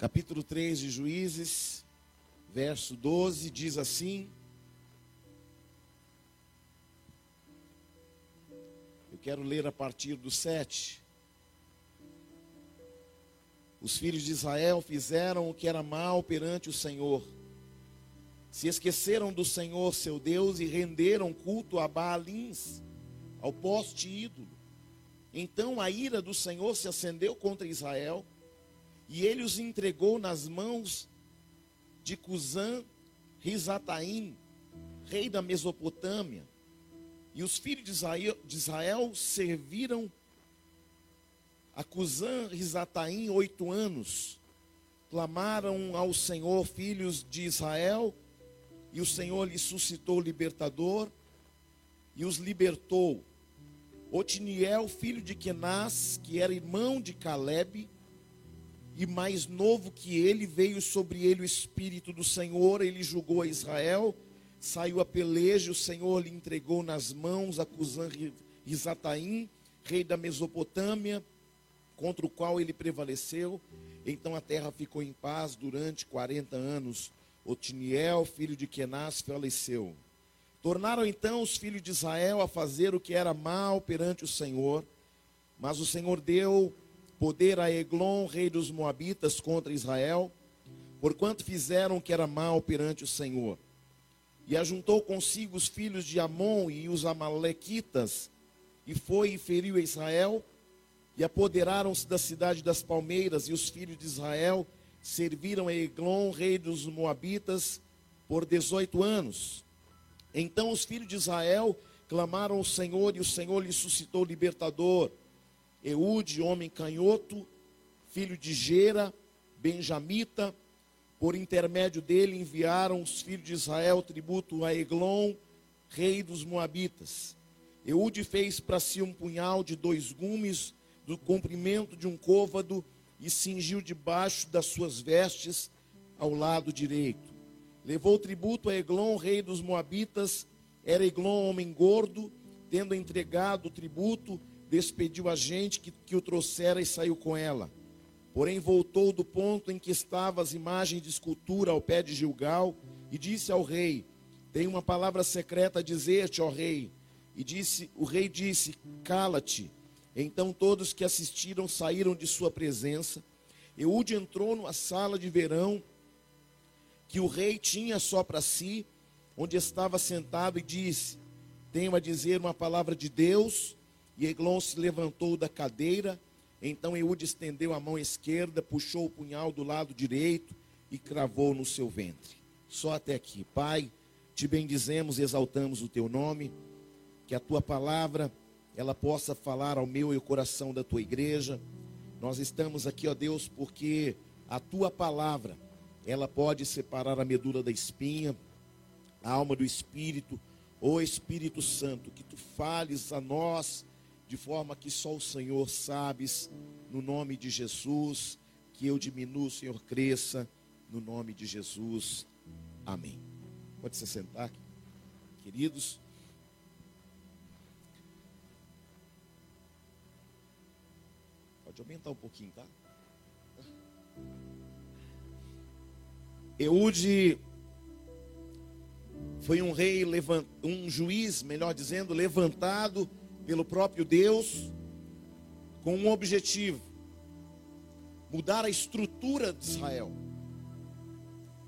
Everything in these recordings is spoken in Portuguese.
capítulo 3 de Juízes, verso 12, diz assim: Eu quero ler a partir do 7. Os filhos de Israel fizeram o que era mal perante o Senhor. Se esqueceram do Senhor seu Deus e renderam culto a Baalins, ao poste ídolo. Então a ira do Senhor se acendeu contra Israel, e ele os entregou nas mãos de Cusã Risataim, rei da Mesopotâmia. E os filhos de Israel, de Israel serviram a Cusã Risataim oito anos. Clamaram ao Senhor, filhos de Israel, e o Senhor lhes suscitou o libertador e os libertou. Otiniel, filho de Kenaz, que era irmão de Caleb, e mais novo que ele, veio sobre ele o Espírito do Senhor, ele julgou a Israel, saiu a peleja, o Senhor lhe entregou nas mãos a Cusã Risataim, rei da Mesopotâmia, contra o qual ele prevaleceu. Então a terra ficou em paz durante 40 anos. Otiniel, filho de Kenaz, faleceu. Tornaram então os filhos de Israel a fazer o que era mal perante o Senhor, mas o Senhor deu poder a Eglon, rei dos Moabitas, contra Israel, porquanto fizeram o que era mal perante o Senhor. E ajuntou consigo os filhos de Amon e os Amalequitas, e foi e feriu Israel, e apoderaram-se da cidade das palmeiras, e os filhos de Israel serviram a Eglon, rei dos Moabitas, por 18 anos. Então os filhos de Israel clamaram ao Senhor, e o Senhor lhe suscitou libertador. Eude, homem canhoto, filho de Gera, benjamita, por intermédio dele enviaram os filhos de Israel tributo a Eglon, rei dos Moabitas. Eude fez para si um punhal de dois gumes, do comprimento de um côvado e cingiu debaixo das suas vestes ao lado direito. Levou tributo a Eglon, rei dos Moabitas. Era Eglon homem gordo, tendo entregado o tributo, despediu a gente que, que o trouxera e saiu com ela. Porém, voltou do ponto em que estavam as imagens de escultura ao pé de Gilgal e disse ao rei: Tenho uma palavra secreta a dizer-te, ó rei. E disse, o rei disse: Cala-te então todos que assistiram saíram de sua presença. Eude entrou numa sala de verão que o rei tinha só para si, onde estava sentado, e disse: Tenho a dizer uma palavra de Deus. E Eglon se levantou da cadeira. Então Eude estendeu a mão esquerda, puxou o punhal do lado direito e cravou no seu ventre. Só até aqui. Pai, te bendizemos e exaltamos o teu nome. Que a tua palavra ela possa falar ao meu e ao coração da tua igreja. Nós estamos aqui, ó Deus, porque a tua palavra, ela pode separar a medula da espinha, a alma do espírito, ô Espírito Santo, que tu fales a nós de forma que só o Senhor sabes, no nome de Jesus, que eu diminua, o Senhor cresça, no nome de Jesus. Amém. Pode se sentar, queridos. Pode aumentar um pouquinho, tá? Eude foi um rei, um juiz, melhor dizendo, levantado pelo próprio Deus com um objetivo: mudar a estrutura de Israel,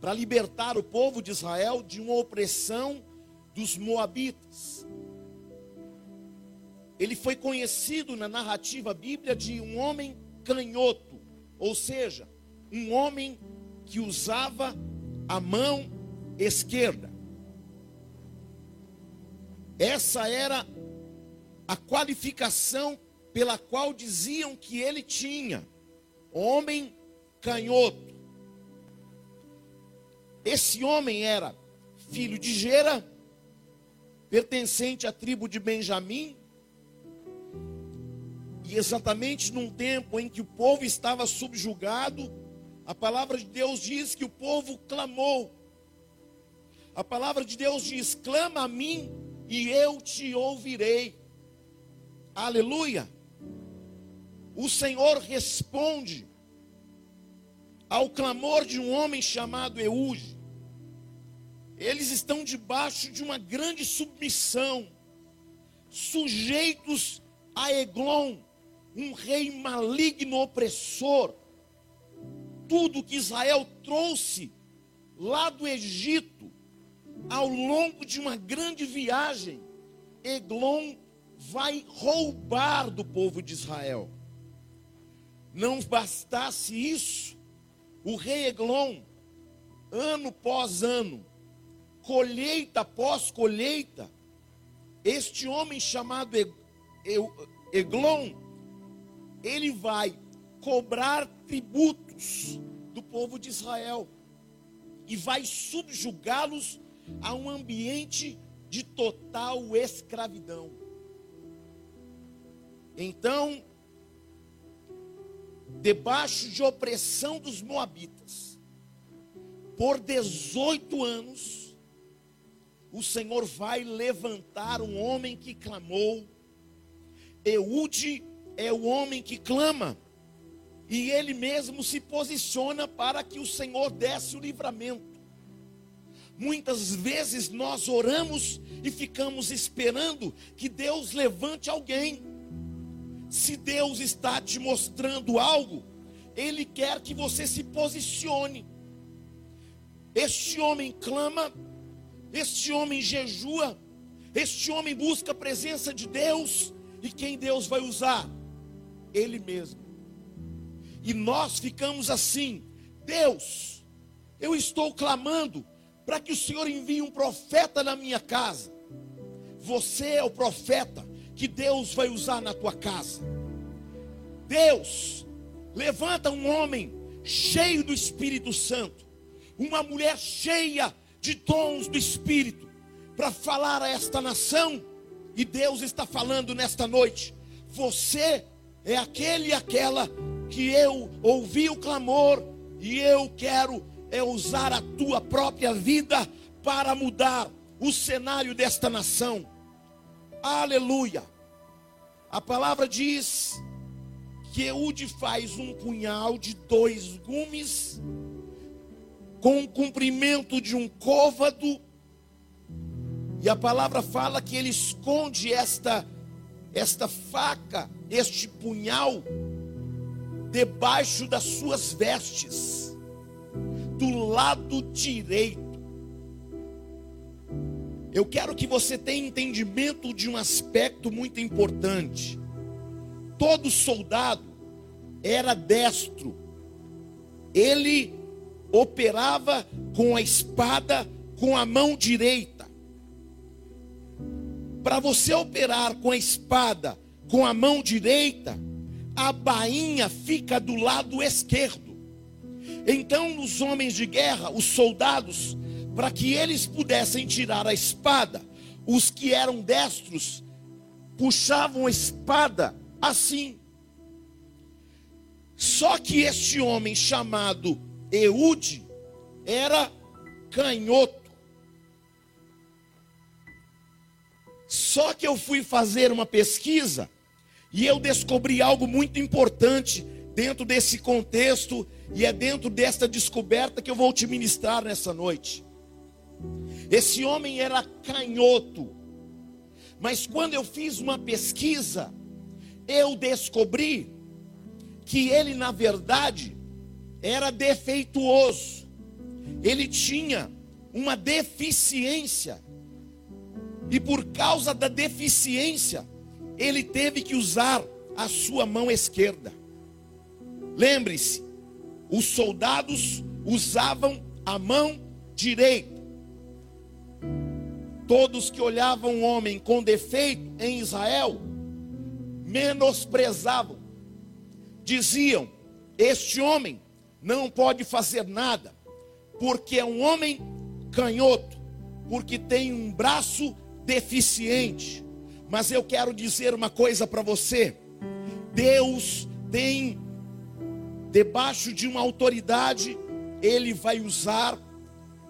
para libertar o povo de Israel de uma opressão dos moabitas ele foi conhecido na narrativa bíblia de um homem canhoto, ou seja, um homem que usava a mão esquerda. Essa era a qualificação pela qual diziam que ele tinha, homem canhoto. Esse homem era filho de Gera, pertencente à tribo de Benjamim, e exatamente num tempo em que o povo estava subjugado, a palavra de Deus diz que o povo clamou. A palavra de Deus diz: clama a mim e eu te ouvirei. Aleluia. O Senhor responde ao clamor de um homem chamado Eude. Eles estão debaixo de uma grande submissão, sujeitos a Eglon, um rei maligno opressor. Tudo que Israel trouxe lá do Egito, ao longo de uma grande viagem, Eglon vai roubar do povo de Israel. Não bastasse isso, o rei Eglon, ano após ano, colheita após colheita, este homem chamado Eglon, ele vai cobrar tributos do povo de Israel e vai subjugá-los a um ambiente de total escravidão. Então, debaixo de opressão dos Moabitas, por 18 anos, o Senhor vai levantar um homem que clamou. Eude é o homem que clama, e ele mesmo se posiciona para que o Senhor desse o livramento. Muitas vezes nós oramos e ficamos esperando que Deus levante alguém. Se Deus está te mostrando algo, Ele quer que você se posicione. Este homem clama, este homem jejua, este homem busca a presença de Deus, e quem Deus vai usar? Ele mesmo. E nós ficamos assim: Deus, eu estou clamando, para que o Senhor envie um profeta na minha casa. Você é o profeta que Deus vai usar na tua casa. Deus, levanta um homem cheio do Espírito Santo, uma mulher cheia de dons do Espírito, para falar a esta nação. E Deus está falando nesta noite: você é aquele e aquela que eu ouvi o clamor e eu quero é usar a tua própria vida para mudar o cenário desta nação. Aleluia. A palavra diz que Eude faz um punhal de dois gumes com o comprimento de um côvado. E a palavra fala que ele esconde esta esta faca, este punhal debaixo das suas vestes do lado direito. Eu quero que você tenha entendimento de um aspecto muito importante. Todo soldado era destro. Ele operava com a espada com a mão direita. Para você operar com a espada com a mão direita, a bainha fica do lado esquerdo. Então, os homens de guerra, os soldados, para que eles pudessem tirar a espada, os que eram destros puxavam a espada assim. Só que este homem chamado Eude era canhoto. Só que eu fui fazer uma pesquisa e eu descobri algo muito importante dentro desse contexto e é dentro desta descoberta que eu vou te ministrar nessa noite. Esse homem era canhoto, mas quando eu fiz uma pesquisa, eu descobri que ele, na verdade, era defeituoso, ele tinha uma deficiência, e por causa da deficiência, ele teve que usar a sua mão esquerda. Lembre-se, os soldados usavam a mão direita. Todos que olhavam um homem com defeito em Israel menosprezavam, diziam: Este homem não pode fazer nada, porque é um homem canhoto, porque tem um braço deficiente. Mas eu quero dizer uma coisa para você: Deus tem debaixo de uma autoridade, ele vai usar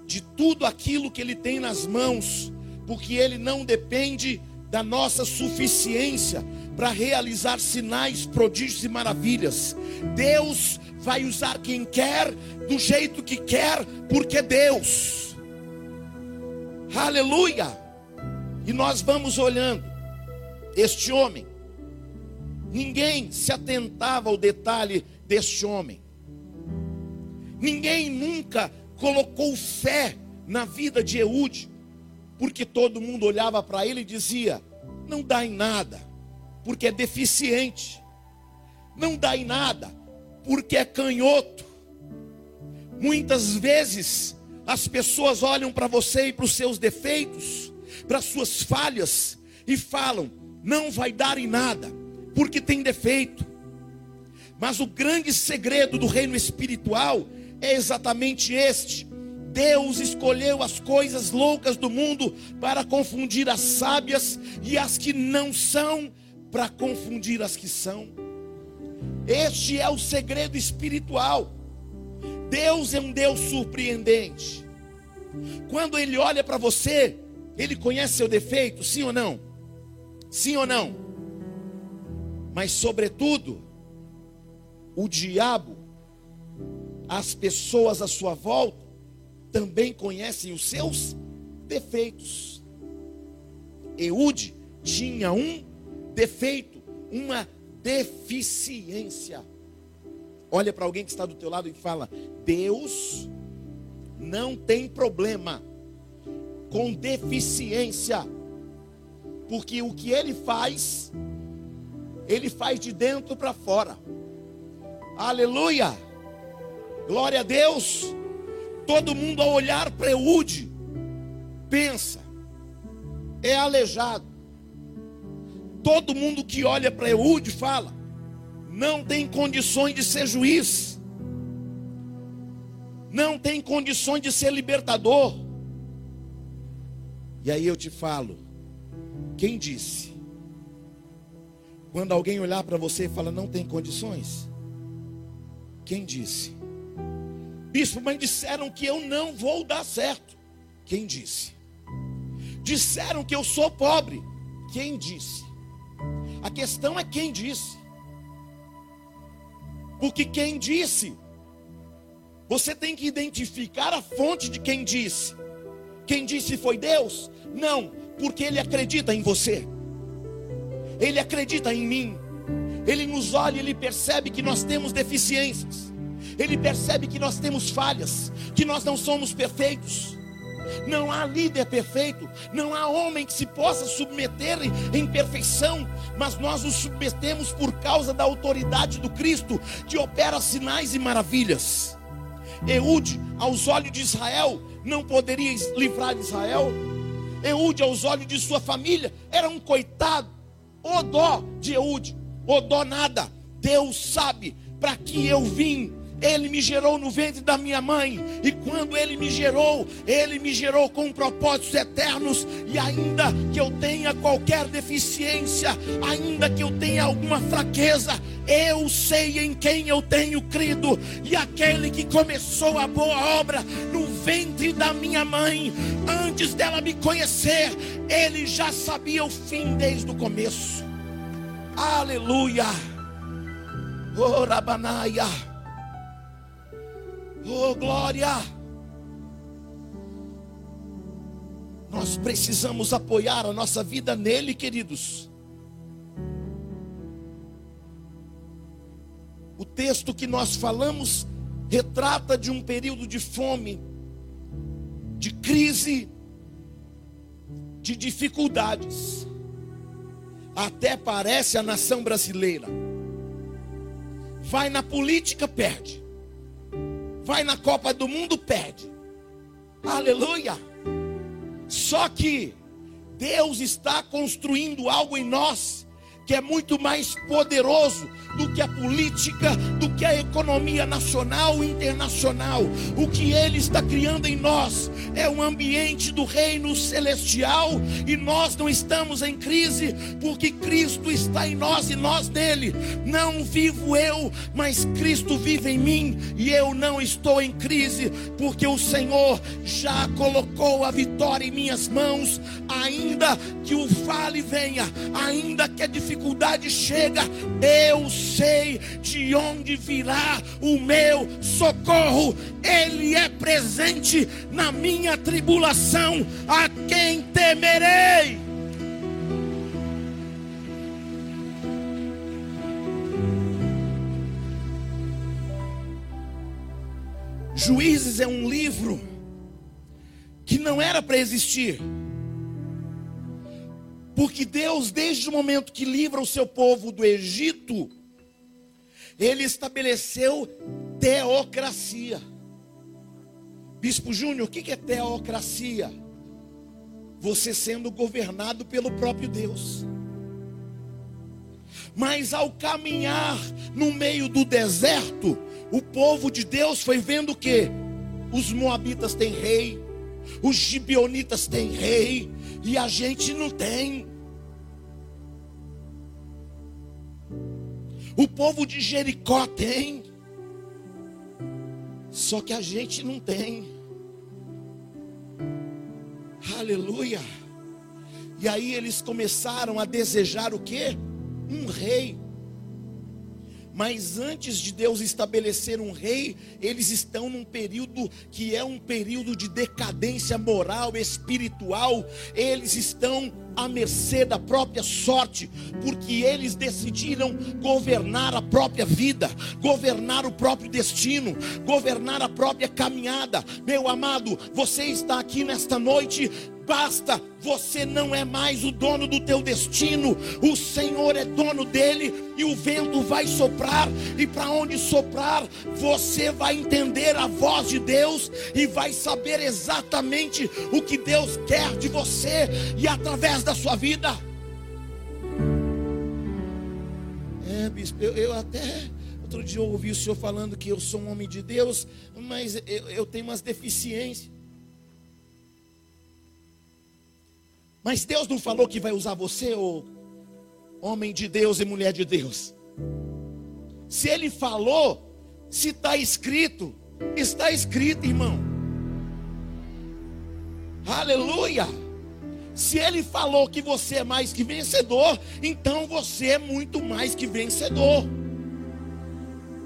de tudo aquilo que ele tem nas mãos, porque ele não depende da nossa suficiência, para realizar sinais, prodígios e maravilhas. Deus vai usar quem quer, do jeito que quer, porque Deus. Aleluia! E nós vamos olhando este homem. Ninguém se atentava ao detalhe deste homem. Ninguém nunca colocou fé na vida de Eude, porque todo mundo olhava para ele e dizia: não dá em nada, porque é deficiente, não dá em nada, porque é canhoto. Muitas vezes as pessoas olham para você e para os seus defeitos, para as suas falhas, e falam: não vai dar em nada, porque tem defeito. Mas o grande segredo do reino espiritual é exatamente este: Deus escolheu as coisas loucas do mundo para confundir as sábias e as que não são, para confundir as que são. Este é o segredo espiritual. Deus é um Deus surpreendente. Quando Ele olha para você, Ele conhece seu defeito, sim ou não? Sim ou não? Mas, sobretudo, o diabo, as pessoas à sua volta, também conhecem os seus defeitos. Eude tinha um defeito, uma deficiência. Olha para alguém que está do teu lado e fala: Deus não tem problema com deficiência, porque o que ele faz, ele faz de dentro para fora. Aleluia! Glória a Deus. Todo mundo ao olhar para Eude pensa, é aleijado. Todo mundo que olha para Eude fala, não tem condições de ser juiz, não tem condições de ser libertador. E aí eu te falo, quem disse? Quando alguém olhar para você e fala, não tem condições, quem disse? Bispo, mas disseram que eu não vou dar certo. Quem disse? Disseram que eu sou pobre. Quem disse? A questão é quem disse. Porque quem disse, você tem que identificar a fonte de quem disse. Quem disse foi Deus? Não, porque Ele acredita em você, Ele acredita em mim, Ele nos olha e Ele percebe que nós temos deficiências. Ele percebe que nós temos falhas, que nós não somos perfeitos. Não há líder perfeito, não há homem que se possa submeter em perfeição, mas nós nos submetemos por causa da autoridade do Cristo, que opera sinais e maravilhas. Eude, aos olhos de Israel, não poderia livrar Israel. Eude, aos olhos de sua família, era um coitado. O dó de Eude, o dó nada. Deus sabe para que eu vim ele me gerou no ventre da minha mãe, e quando Ele me gerou, Ele me gerou com propósitos eternos, e ainda que eu tenha qualquer deficiência, ainda que eu tenha alguma fraqueza, eu sei em quem eu tenho crido, e aquele que começou a boa obra no ventre da minha mãe, antes dela me conhecer, Ele já sabia o fim desde o começo. Aleluia. Oh, Rabanaia. Oh, glória! Nós precisamos apoiar a nossa vida nele, queridos. O texto que nós falamos retrata de um período de fome, de crise, de dificuldades. Até parece a nação brasileira. Vai na política, perde vai na Copa do Mundo, perde. Aleluia. Só que Deus está construindo algo em nós que é muito mais poderoso do que a política, do que a economia nacional e internacional. O que Ele está criando em nós é um ambiente do reino celestial e nós não estamos em crise porque Cristo está em nós e nós nele. Não vivo eu, mas Cristo vive em mim e eu não estou em crise porque o Senhor já colocou a vitória em minhas mãos, ainda que o vale venha, ainda que a dificuldade dificuldade chega, eu sei de onde virá o meu socorro. Ele é presente na minha tribulação. A quem temerei? Juízes é um livro que não era para existir. Porque Deus, desde o momento que livra o seu povo do Egito, ele estabeleceu teocracia. Bispo Júnior, o que é teocracia? Você sendo governado pelo próprio Deus. Mas ao caminhar no meio do deserto, o povo de Deus foi vendo que os moabitas têm rei, os gibionitas têm rei, e a gente não tem. O povo de Jericó tem, só que a gente não tem. Aleluia. E aí eles começaram a desejar o que? Um rei. Mas antes de Deus estabelecer um rei, eles estão num período que é um período de decadência moral, espiritual. Eles estão à mercê da própria sorte, porque eles decidiram governar a própria vida, governar o próprio destino, governar a própria caminhada. Meu amado, você está aqui nesta noite basta, você não é mais o dono do teu destino, o Senhor é dono dele e o vento vai soprar, e para onde soprar, você vai entender a voz de Deus e vai saber exatamente o que Deus quer de você e através da sua vida. É, bispo, eu, eu até outro dia eu ouvi o senhor falando que eu sou um homem de Deus, mas eu, eu tenho umas deficiências. Mas Deus não falou que vai usar você, ou homem de Deus e mulher de Deus. Se Ele falou, se está escrito, está escrito, irmão. Aleluia. Se Ele falou que você é mais que vencedor, então você é muito mais que vencedor.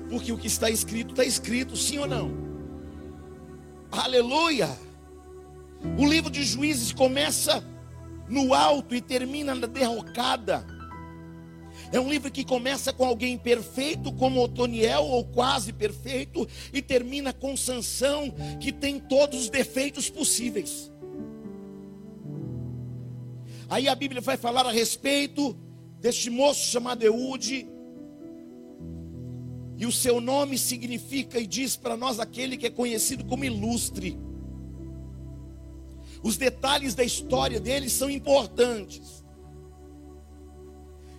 Porque o que está escrito, está escrito, sim ou não? Aleluia. O livro de Juízes começa no alto e termina na derrocada. É um livro que começa com alguém perfeito, como Otoniel, ou quase perfeito, e termina com Sansão, que tem todos os defeitos possíveis. Aí a Bíblia vai falar a respeito deste moço chamado Eude, e o seu nome significa e diz para nós aquele que é conhecido como ilustre. Os detalhes da história dele são importantes.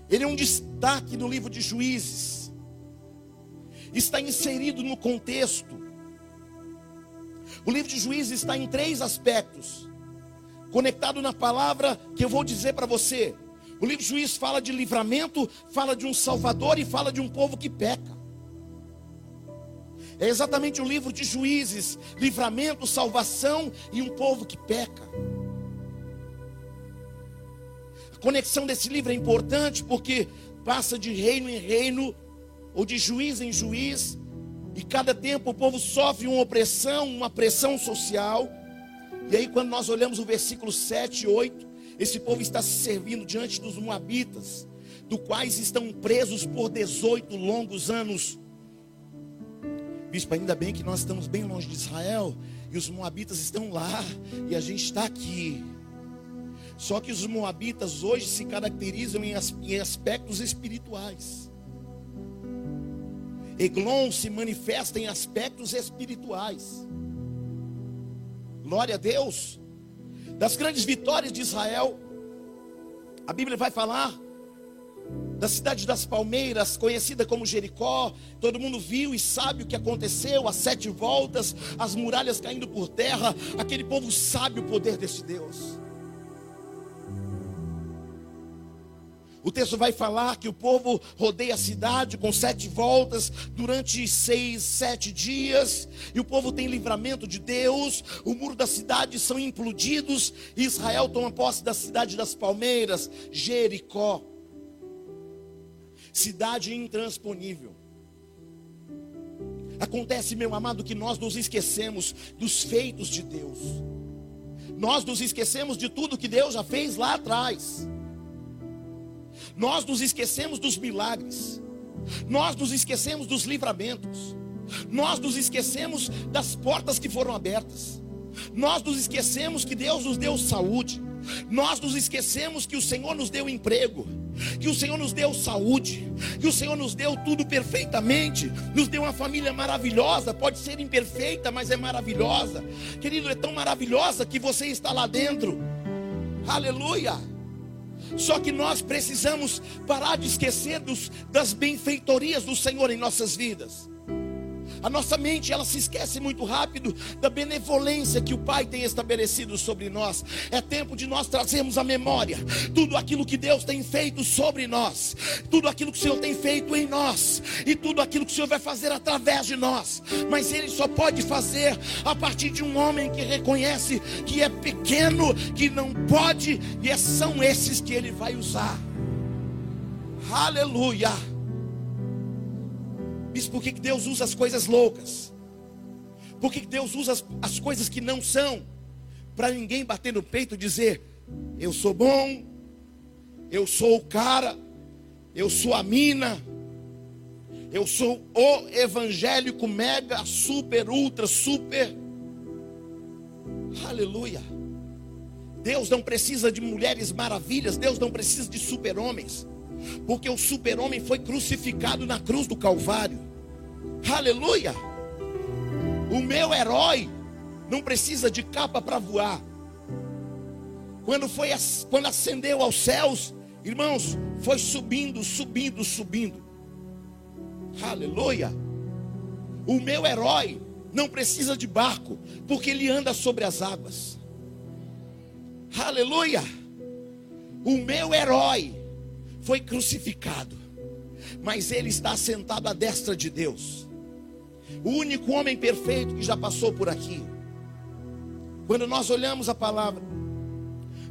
Ele é um destaque no livro de Juízes. Está inserido no contexto. O livro de Juízes está em três aspectos, conectado na palavra que eu vou dizer para você. O livro Juízes fala de livramento, fala de um salvador e fala de um povo que peca. É exatamente o livro de juízes: livramento, salvação e um povo que peca. A conexão desse livro é importante porque passa de reino em reino, ou de juiz em juiz, e cada tempo o povo sofre uma opressão, uma pressão social. E aí, quando nós olhamos o versículo 7 e 8, esse povo está se servindo diante dos Moabitas, do quais estão presos por 18 longos anos. Bispo, ainda bem que nós estamos bem longe de Israel e os moabitas estão lá e a gente está aqui. Só que os moabitas hoje se caracterizam em, aspectos espirituais. Eglon se manifesta em aspectos espirituais. Glória a Deus. Das grandes vitórias de Israel, a Bíblia vai falar da cidade das palmeiras, conhecida como Jericó. Todo mundo viu e sabe o que aconteceu: as sete voltas, as muralhas caindo por terra. Aquele povo sabe o poder desse Deus. O texto vai falar que o povo rodeia a cidade com sete voltas durante seis, sete dias, e o povo tem livramento de Deus. O muro da cidade são implodidos. E Israel toma posse da cidade das palmeiras, Jericó. cidade intransponível. Acontece, meu amado, que nós nos esquecemos dos feitos de Deus. Nós nos esquecemos de tudo que Deus já fez lá atrás. Nós nos esquecemos dos milagres. Nós nos esquecemos dos livramentos. Nós nos esquecemos das portas que foram abertas. Nós nos esquecemos que Deus nos deu saúde. Nós nos esquecemos que o Senhor nos deu emprego, que o Senhor nos deu saúde, que o Senhor nos deu tudo perfeitamente, nos deu uma família maravilhosa, pode ser imperfeita, mas é maravilhosa. Querido, é tão maravilhosa que você está lá dentro. Aleluia! Só que nós precisamos parar de esquecer dos, das benfeitorias do Senhor em nossas vidas. A nossa mente, ela se esquece muito rápido da benevolência que o Pai tem estabelecido sobre nós. É tempo de nós trazermos à memória tudo aquilo que Deus tem feito sobre nós, tudo aquilo que o Senhor tem feito em nós e tudo aquilo que o Senhor vai fazer através de nós. Mas Ele só pode fazer a partir de um homem que reconhece que é pequeno, que não pode, e são esses que Ele vai usar. Aleluia. Diz por que Deus usa as coisas loucas? Por que Deus usa as, as coisas que não são? Para ninguém bater no peito e dizer: Eu sou bom, eu sou o cara, eu sou a mina, eu sou o evangélico mega, super, ultra, super. Aleluia. Deus não precisa de mulheres maravilhas, Deus não precisa de super-homens, porque o super-homem foi crucificado na cruz do Calvário. Aleluia! O meu herói não precisa de capa para voar. Quando foi quando ascendeu aos céus, irmãos, foi subindo, subindo, subindo. Aleluia! O meu herói não precisa de barco, porque ele anda sobre as águas. Aleluia! O meu herói foi crucificado, mas ele está sentado à destra de Deus o único homem perfeito que já passou por aqui. Quando nós olhamos a palavra,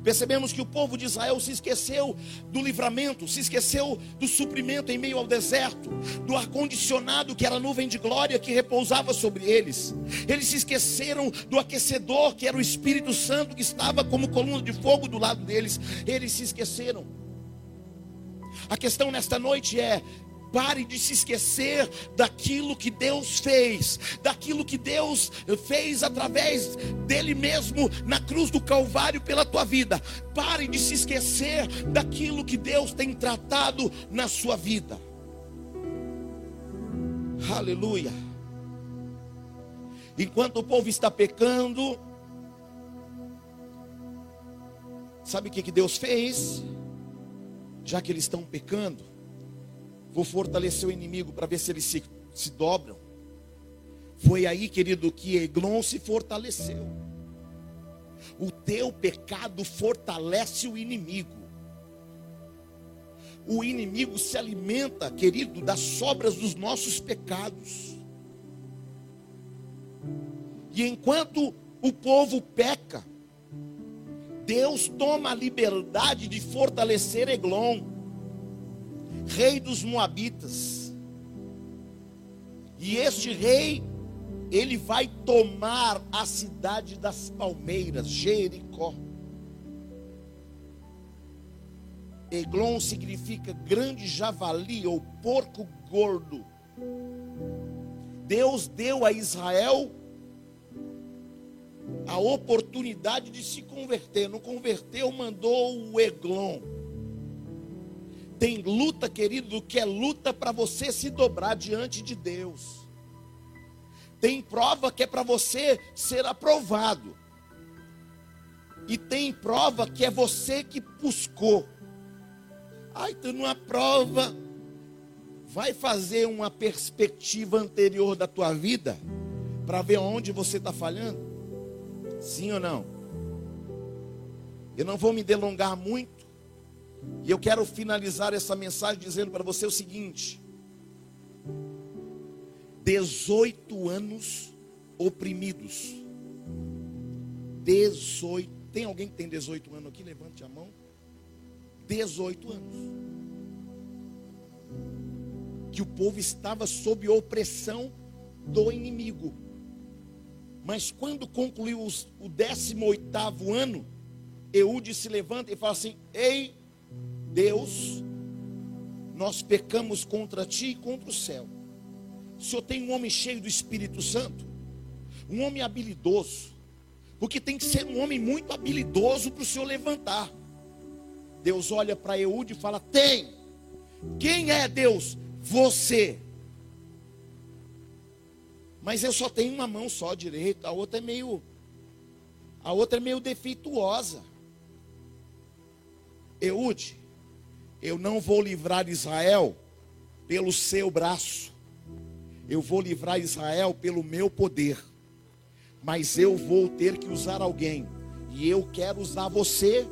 percebemos que o povo de Israel se esqueceu do livramento, se esqueceu do suprimento em meio ao deserto, do ar-condicionado que era a nuvem de glória que repousava sobre eles. Eles se esqueceram do aquecedor que era o Espírito Santo que estava como coluna de fogo do lado deles. Eles se esqueceram. A questão nesta noite é: Pare de se esquecer daquilo que Deus fez, daquilo que Deus fez através dele mesmo na cruz do Calvário pela tua vida. Pare de se esquecer daquilo que Deus tem tratado na sua vida. Aleluia. Enquanto o povo está pecando, sabe o que, que Deus fez? Já que eles estão pecando, Vou fortalecer o inimigo para ver se eles se, se dobram. Foi aí, querido, que Eglon se fortaleceu. O teu pecado fortalece o inimigo. O inimigo se alimenta, querido, das sobras dos nossos pecados. E enquanto o povo peca, Deus toma a liberdade de fortalecer Eglon rei dos Moabitas. E este rei, ele vai tomar a cidade das palmeiras, Jericó. Eglon significa grande javali ou porco gordo. Deus deu a Israel a oportunidade de se converter. Não converteu, mandou o Eglon. Tem luta, querido, que é luta para você se dobrar diante de Deus. Tem prova que é para você ser aprovado. E tem prova que é você que buscou. Ai, tu numa prova, vai fazer uma perspectiva anterior da tua vida para ver onde você está falhando? Sim ou não? Eu não vou me delongar muito, e eu quero finalizar essa mensagem dizendo para você o seguinte: 18 anos oprimidos. 18. Tem alguém que tem 18 anos aqui? Levante a mão. 18 anos. que o povo estava sob opressão do inimigo. Mas quando concluiu os, o 18 ano, Eude se levanta e fala assim: Ei, Deus, nós pecamos contra ti e contra o céu. O senhor tem um homem cheio do Espírito Santo, um homem habilidoso, porque tem que ser um homem muito habilidoso para o senhor levantar. Deus olha para Eude e fala: Tem. Quem é Deus? Você. Mas eu só tenho uma mão só direita, a outra é meio a outra é meio defeituosa. Eude, eu não vou livrar Israel pelo seu braço. Eu vou livrar Israel pelo meu poder. Mas eu vou ter que usar alguém. E eu quero usar você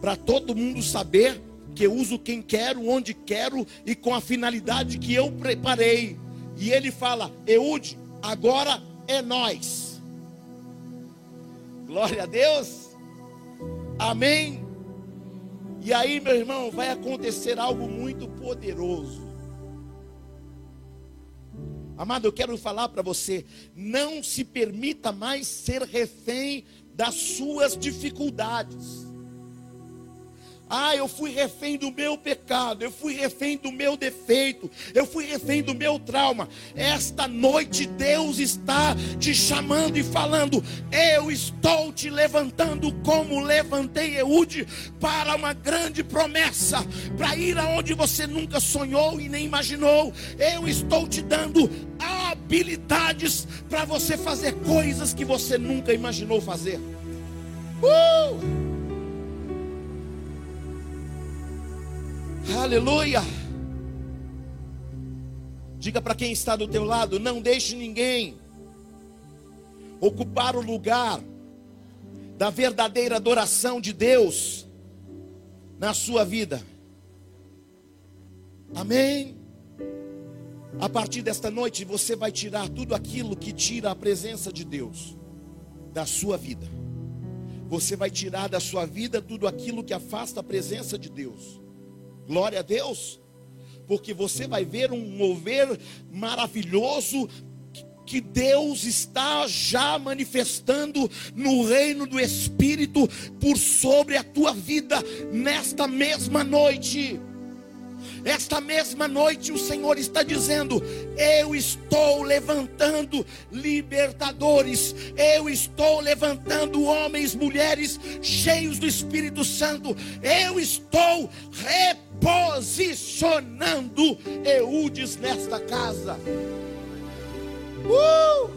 para todo mundo saber que eu uso quem quero, onde quero e com a finalidade que eu preparei. E ele fala: Eude, agora é nós. Glória a Deus. Amém. E aí, meu irmão, vai acontecer algo muito poderoso. Amado, eu quero falar para você: não se permita mais ser refém das suas dificuldades. Ah, eu fui refém do meu pecado, eu fui refém do meu defeito, eu fui refém do meu trauma. Esta noite Deus está te chamando e falando: Eu estou te levantando como levantei Eude para uma grande promessa, para ir aonde você nunca sonhou e nem imaginou. Eu estou te dando habilidades para você fazer coisas que você nunca imaginou fazer. Uh! Aleluia. Diga para quem está do teu lado: não deixe ninguém ocupar o lugar da verdadeira adoração de Deus na sua vida. Amém. A partir desta noite você vai tirar tudo aquilo que tira a presença de Deus da sua vida. Você vai tirar da sua vida tudo aquilo que afasta a presença de Deus. Glória a Deus. Porque você vai ver um mover maravilhoso que Deus está já manifestando no reino do Espírito por sobre a tua vida nesta mesma noite. Esta mesma noite o Senhor está dizendo: Eu estou levantando libertadores, eu estou levantando homens, mulheres cheios do Espírito Santo, eu estou reposicionando Eudes nesta casa. Uh!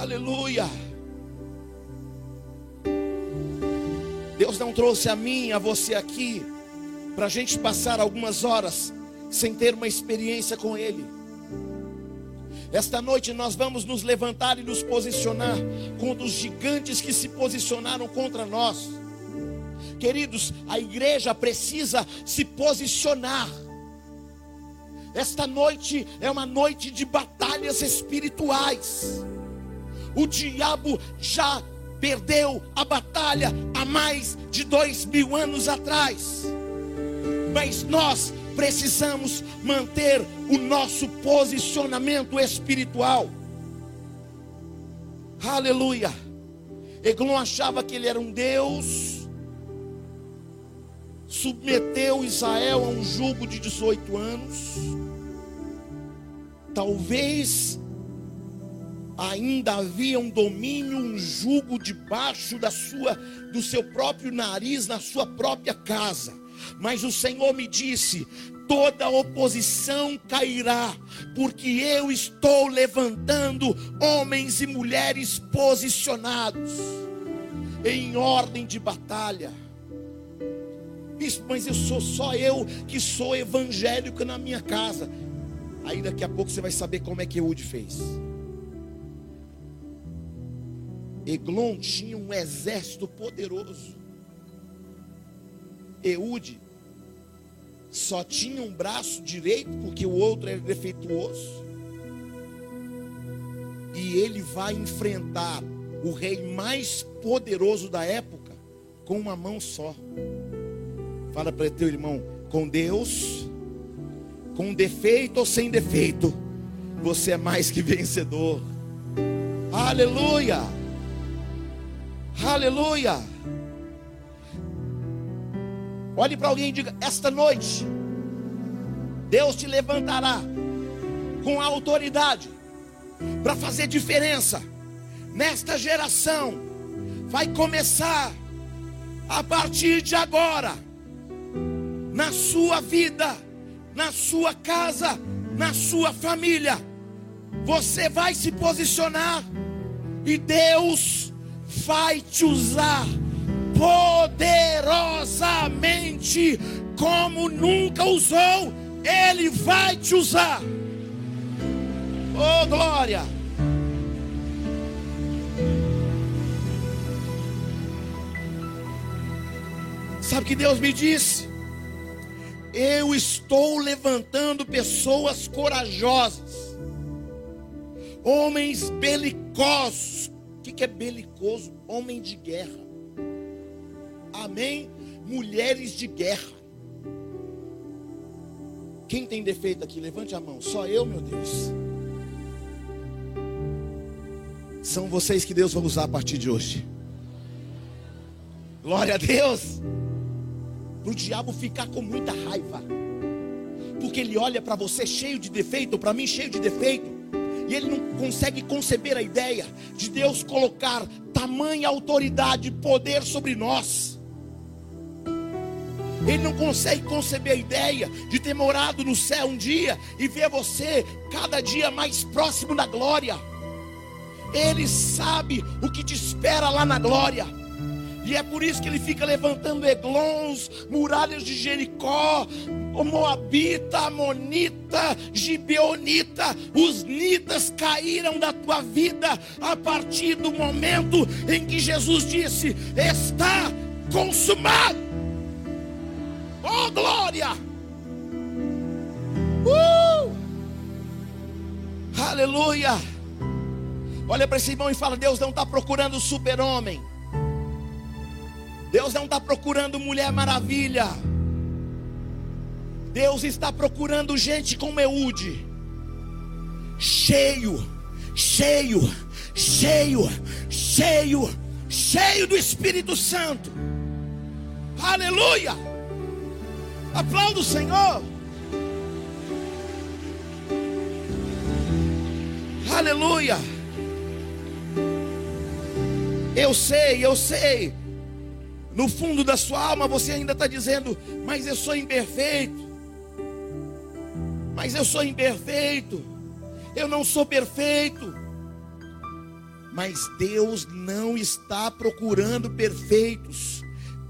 Aleluia. Deus não trouxe a mim, a você aqui para a gente passar algumas horas sem ter uma experiência com Ele. Esta noite nós vamos nos levantar e nos posicionar contra os gigantes que se posicionaram contra nós. Queridos, a igreja precisa se posicionar. Esta noite é uma noite de batalhas espirituais. O diabo já perdeu a batalha há mais de dois mil anos atrás mas nós precisamos manter o nosso posicionamento espiritual. Aleluia. Eglon achava que ele era um Deus, submeteu Israel a um jugo de 18 anos. Talvez ainda havia um domínio, um jugo debaixo da sua do seu próprio nariz na sua própria casa. Mas o Senhor me disse: toda oposição cairá, porque eu estou levantando homens e mulheres posicionados em ordem de batalha. Isso, mas eu sou só eu que sou evangélico na minha casa. Aí daqui a pouco você vai saber como é que Eude fez. Eglon tinha um exército poderoso. Eude só tinha um braço direito porque o outro era defeituoso. E ele vai enfrentar o rei mais poderoso da época com uma mão só. Fala para teu irmão, com Deus com defeito ou sem defeito, você é mais que vencedor. Aleluia! Aleluia! Olhe para alguém e diga: Esta noite, Deus te levantará com autoridade para fazer diferença nesta geração. Vai começar a partir de agora, na sua vida, na sua casa, na sua família. Você vai se posicionar e Deus vai te usar poderosamente como nunca usou, Ele vai te usar. Oh glória! Sabe que Deus me disse? Eu estou levantando pessoas corajosas, homens belicosos. O que é belicoso? Homem de guerra. Amém? Mulheres de guerra. Quem tem defeito aqui? Levante a mão. Só eu, meu Deus. São vocês que Deus vai usar a partir de hoje. Glória a Deus. Para o diabo ficar com muita raiva. Porque ele olha para você cheio de defeito, para mim cheio de defeito. E ele não consegue conceber a ideia de Deus colocar tamanha autoridade e poder sobre nós. Ele não consegue conceber a ideia de ter morado no céu um dia e ver você cada dia mais próximo da glória. Ele sabe o que te espera lá na glória. E é por isso que ele fica levantando Eglons, muralhas de Jericó, Moabita, Amonita, Gibeonita, os Nitas caíram da tua vida a partir do momento em que Jesus disse: Está consumado. Oh glória! Uh! Aleluia! Olha para esse irmão e fala: Deus não está procurando super-homem. Deus não está procurando mulher maravilha. Deus está procurando gente como Eude, cheio, cheio, cheio, cheio, cheio do Espírito Santo. Aleluia! Aplauda o Senhor. Aleluia. Eu sei, eu sei. No fundo da sua alma você ainda está dizendo, mas eu sou imperfeito. Mas eu sou imperfeito. Eu não sou perfeito. Mas Deus não está procurando perfeitos.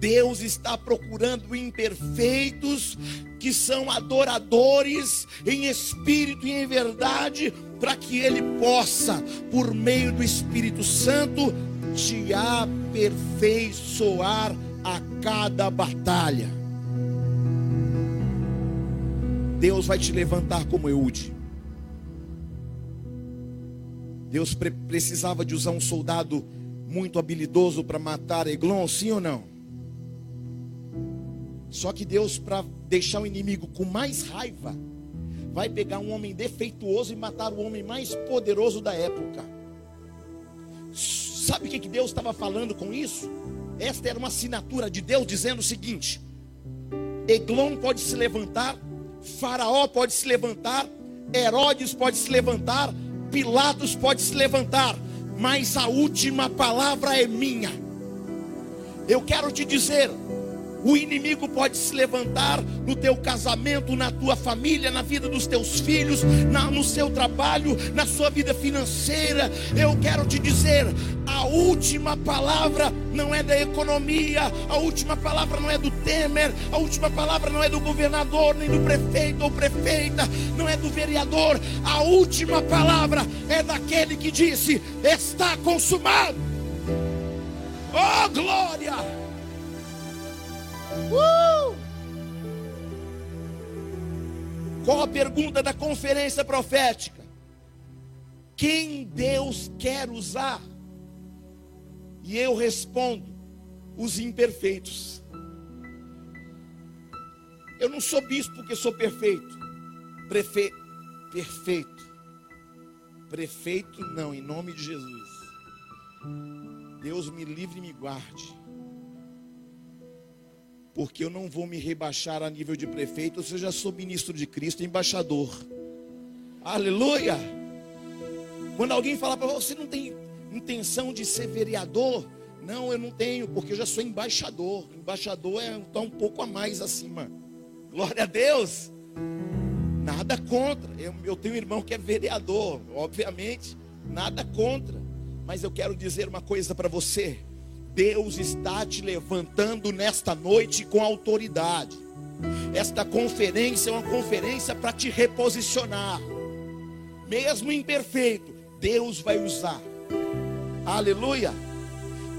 Deus está procurando imperfeitos que são adoradores em espírito e em verdade, para que Ele possa, por meio do Espírito Santo, te aperfeiçoar a cada batalha. Deus vai te levantar como Eude. Deus pre precisava de usar um soldado muito habilidoso para matar Eglon, sim ou não? Só que Deus, para deixar o inimigo com mais raiva, vai pegar um homem defeituoso e matar o homem mais poderoso da época. Sabe o que Deus estava falando com isso? Esta era uma assinatura de Deus dizendo o seguinte: Eglon pode se levantar, Faraó pode se levantar, Herodes pode se levantar, Pilatos pode se levantar, mas a última palavra é minha. Eu quero te dizer, o inimigo pode se levantar no teu casamento, na tua família, na vida dos teus filhos, na, no seu trabalho, na sua vida financeira. Eu quero te dizer: a última palavra não é da economia, a última palavra não é do Temer, a última palavra não é do governador, nem do prefeito ou prefeita, não é do vereador. A última palavra é daquele que disse: está consumado. Oh, glória! Uh! Qual a pergunta da conferência profética? Quem Deus quer usar? E eu respondo: os imperfeitos. Eu não sou bispo porque sou perfeito. Prefe... Perfeito. Prefeito, não, em nome de Jesus. Deus me livre e me guarde. Porque eu não vou me rebaixar a nível de prefeito, eu já sou ministro de Cristo, embaixador. Aleluia! Quando alguém fala para você, não tem intenção de ser vereador? Não, eu não tenho, porque eu já sou embaixador. Embaixador é tá um pouco a mais acima. Glória a Deus. Nada contra. Eu, eu tenho um irmão que é vereador, obviamente, nada contra. Mas eu quero dizer uma coisa para você. Deus está te levantando nesta noite com autoridade. Esta conferência é uma conferência para te reposicionar. Mesmo imperfeito, Deus vai usar. Aleluia.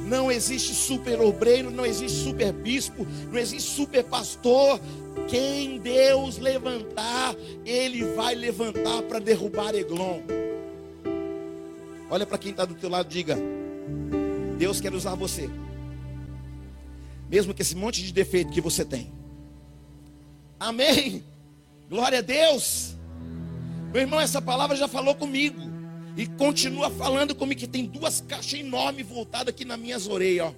Não existe super obreiro, não existe super bispo, não existe super pastor. Quem Deus levantar, Ele vai levantar para derrubar Eglon. Olha para quem está do teu lado, diga: Deus quer usar você, mesmo que esse monte de defeito que você tem. Amém. Glória a Deus. Meu irmão, essa palavra já falou comigo. E continua falando comigo que tem duas caixas enormes voltadas aqui nas minhas orelhas, ó.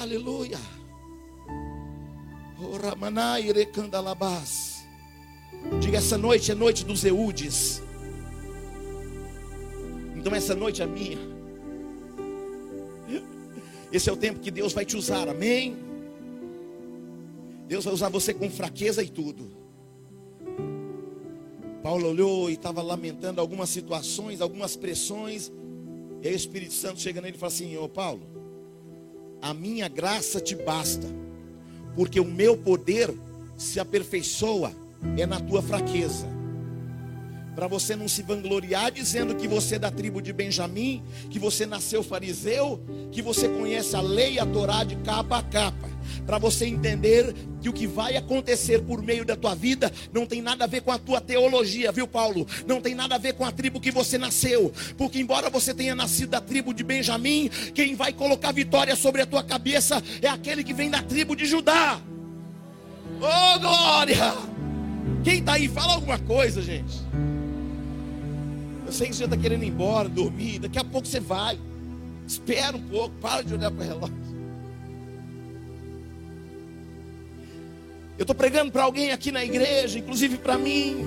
Aleluia. Diga essa noite é noite dos Eudes. Então essa noite é minha. Esse é o tempo que Deus vai te usar, amém? Deus vai usar você com fraqueza e tudo. Paulo olhou e estava lamentando algumas situações, algumas pressões. E aí o Espírito Santo chega nele e fala assim: Ô Paulo, a minha graça te basta, porque o meu poder se aperfeiçoa é na tua fraqueza para você não se vangloriar dizendo que você é da tribo de Benjamim, que você nasceu fariseu, que você conhece a lei e a Torá de capa a capa, para você entender que o que vai acontecer por meio da tua vida não tem nada a ver com a tua teologia, viu, Paulo? Não tem nada a ver com a tribo que você nasceu, porque embora você tenha nascido da tribo de Benjamim, quem vai colocar vitória sobre a tua cabeça é aquele que vem da tribo de Judá. Oh, glória! Quem está aí, fala alguma coisa, gente. Eu sei que você está querendo ir embora, dormir. Daqui a pouco você vai. Espera um pouco, para de olhar para o relógio. Eu estou pregando para alguém aqui na igreja, inclusive para mim.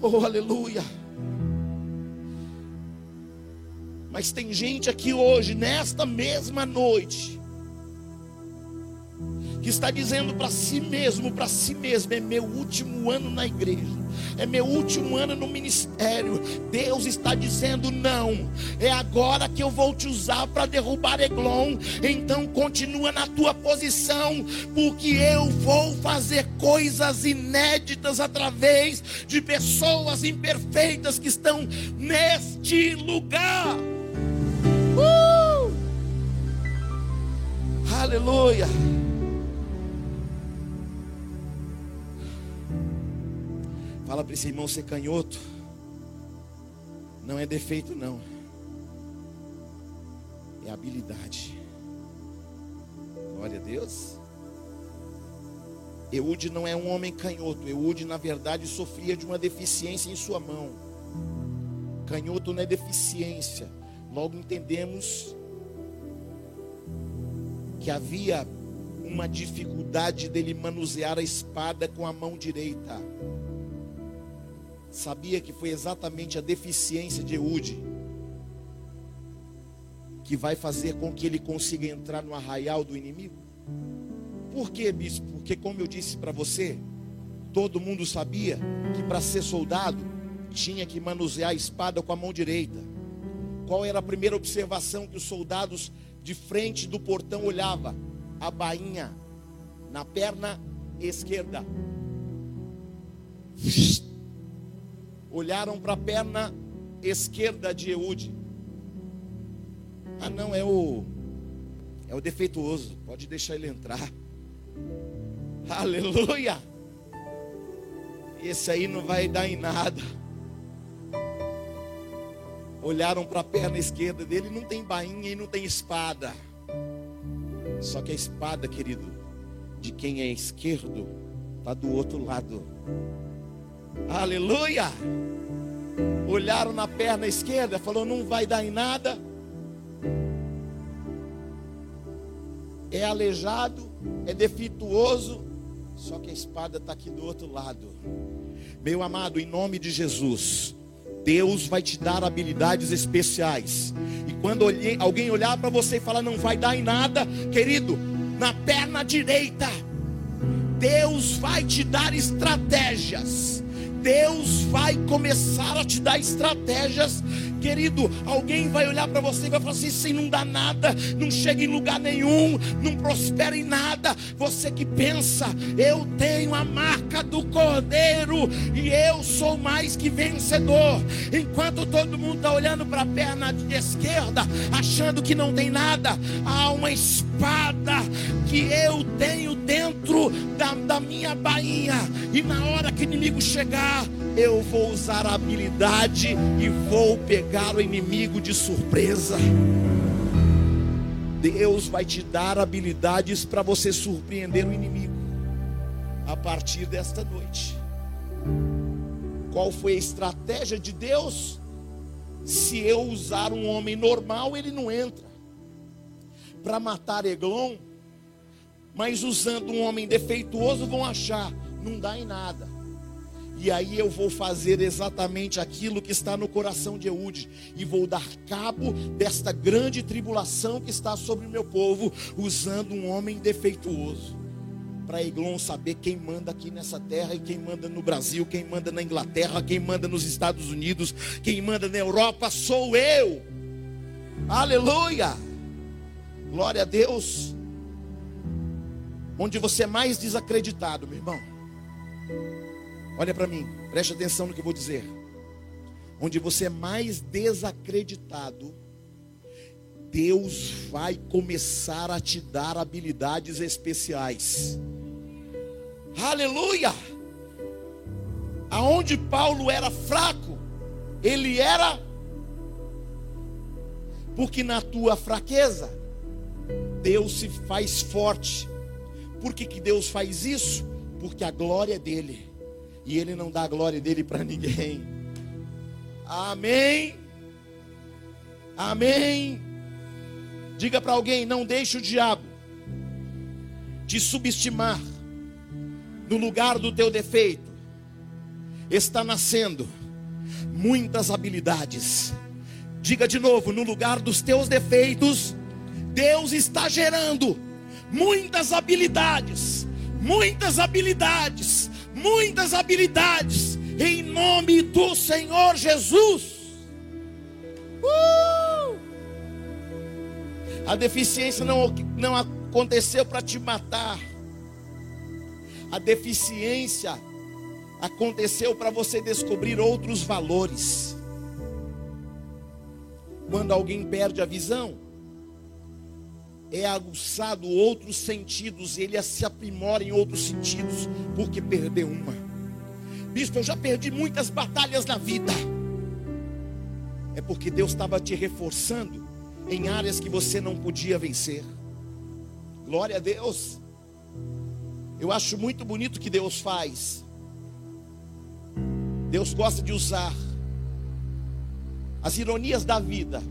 Oh, aleluia. Mas tem gente aqui hoje, nesta mesma noite, que está dizendo para si mesmo, para si mesmo, é meu último ano na igreja, é meu último ano no ministério. Deus está dizendo: não, é agora que eu vou te usar para derrubar Eglon. Então continua na tua posição, porque eu vou fazer coisas inéditas através de pessoas imperfeitas que estão neste lugar. Uh! Aleluia. Fala para esse irmão ser canhoto. Não é defeito, não. É habilidade. Glória a Deus. Eude não é um homem canhoto. Eude, na verdade, sofria de uma deficiência em sua mão. Canhoto não é deficiência. Logo entendemos que havia uma dificuldade dele manusear a espada com a mão direita sabia que foi exatamente a deficiência de Eude que vai fazer com que ele consiga entrar no arraial do inimigo? Por quê, bispo? Porque, como eu disse para você, todo mundo sabia que para ser soldado tinha que manusear a espada com a mão direita. Qual era a primeira observação que os soldados de frente do portão olhava? A bainha na perna esquerda olharam para a perna esquerda de Eude. Ah, não, é o é o defeituoso, pode deixar ele entrar. Aleluia! Esse aí não vai dar em nada. olharam para a perna esquerda dele, não tem bainha e não tem espada. Só que a espada, querido, de quem é esquerdo, está do outro lado. Aleluia! Olharam na perna esquerda, falou: não vai dar em nada. É aleijado, é defeituoso, só que a espada está aqui do outro lado. Meu amado, em nome de Jesus, Deus vai te dar habilidades especiais. E quando alguém olhar para você e falar não vai dar em nada, querido, na perna direita, Deus vai te dar estratégias. Deus vai começar a te dar estratégias Querido, alguém vai olhar para você e vai falar assim: isso não dá nada, não chega em lugar nenhum, não prospera em nada. Você que pensa, eu tenho a marca do Cordeiro e eu sou mais que vencedor. Enquanto todo mundo está olhando para a perna esquerda, achando que não tem nada, há uma espada que eu tenho dentro da, da minha bainha, e na hora que o inimigo chegar, eu vou usar a habilidade e vou pegar o inimigo de surpresa. Deus vai te dar habilidades para você surpreender o inimigo a partir desta noite. Qual foi a estratégia de Deus? Se eu usar um homem normal, ele não entra. Para matar Eglon, mas usando um homem defeituoso, vão achar, não dá em nada. E aí eu vou fazer exatamente aquilo que está no coração de Eude e vou dar cabo desta grande tribulação que está sobre o meu povo, usando um homem defeituoso. Para Eglon saber quem manda aqui nessa terra e quem manda no Brasil, quem manda na Inglaterra, quem manda nos Estados Unidos, quem manda na Europa, sou eu. Aleluia! Glória a Deus. Onde você é mais desacreditado, meu irmão Olha para mim, preste atenção no que eu vou dizer. Onde você é mais desacreditado, Deus vai começar a te dar habilidades especiais. Aleluia! Aonde Paulo era fraco, ele era porque na tua fraqueza Deus se faz forte. Por que, que Deus faz isso? Porque a glória é dele e ele não dá a glória dele para ninguém. Amém. Amém. Diga para alguém: não deixe o diabo te subestimar no lugar do teu defeito. Está nascendo muitas habilidades. Diga de novo: no lugar dos teus defeitos, Deus está gerando muitas habilidades, muitas habilidades muitas habilidades, em nome do Senhor Jesus. Uh! A deficiência não, não aconteceu para te matar, a deficiência aconteceu para você descobrir outros valores. Quando alguém perde a visão, é aguçado outros sentidos, ele se aprimora em outros sentidos, porque perdeu uma. Bispo, eu já perdi muitas batalhas na vida. É porque Deus estava te reforçando em áreas que você não podia vencer. Glória a Deus. Eu acho muito bonito o que Deus faz. Deus gosta de usar as ironias da vida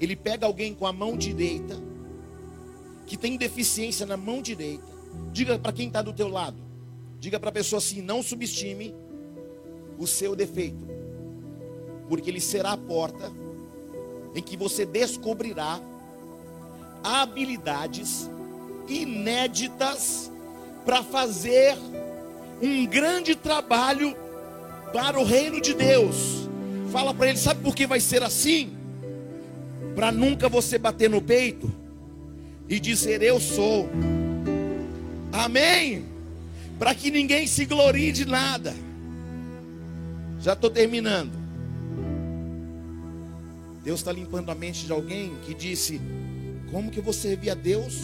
ele pega alguém com a mão direita, que tem deficiência na mão direita. Diga para quem está do teu lado. Diga para a pessoa assim: não subestime o seu defeito, porque ele será a porta em que você descobrirá habilidades inéditas para fazer um grande trabalho para o reino de Deus. Fala para ele, sabe por que vai ser assim? Para nunca você bater no peito e dizer eu sou. Amém? Para que ninguém se glorie de nada. Já estou terminando. Deus está limpando a mente de alguém que disse: Como que eu vou servir a Deus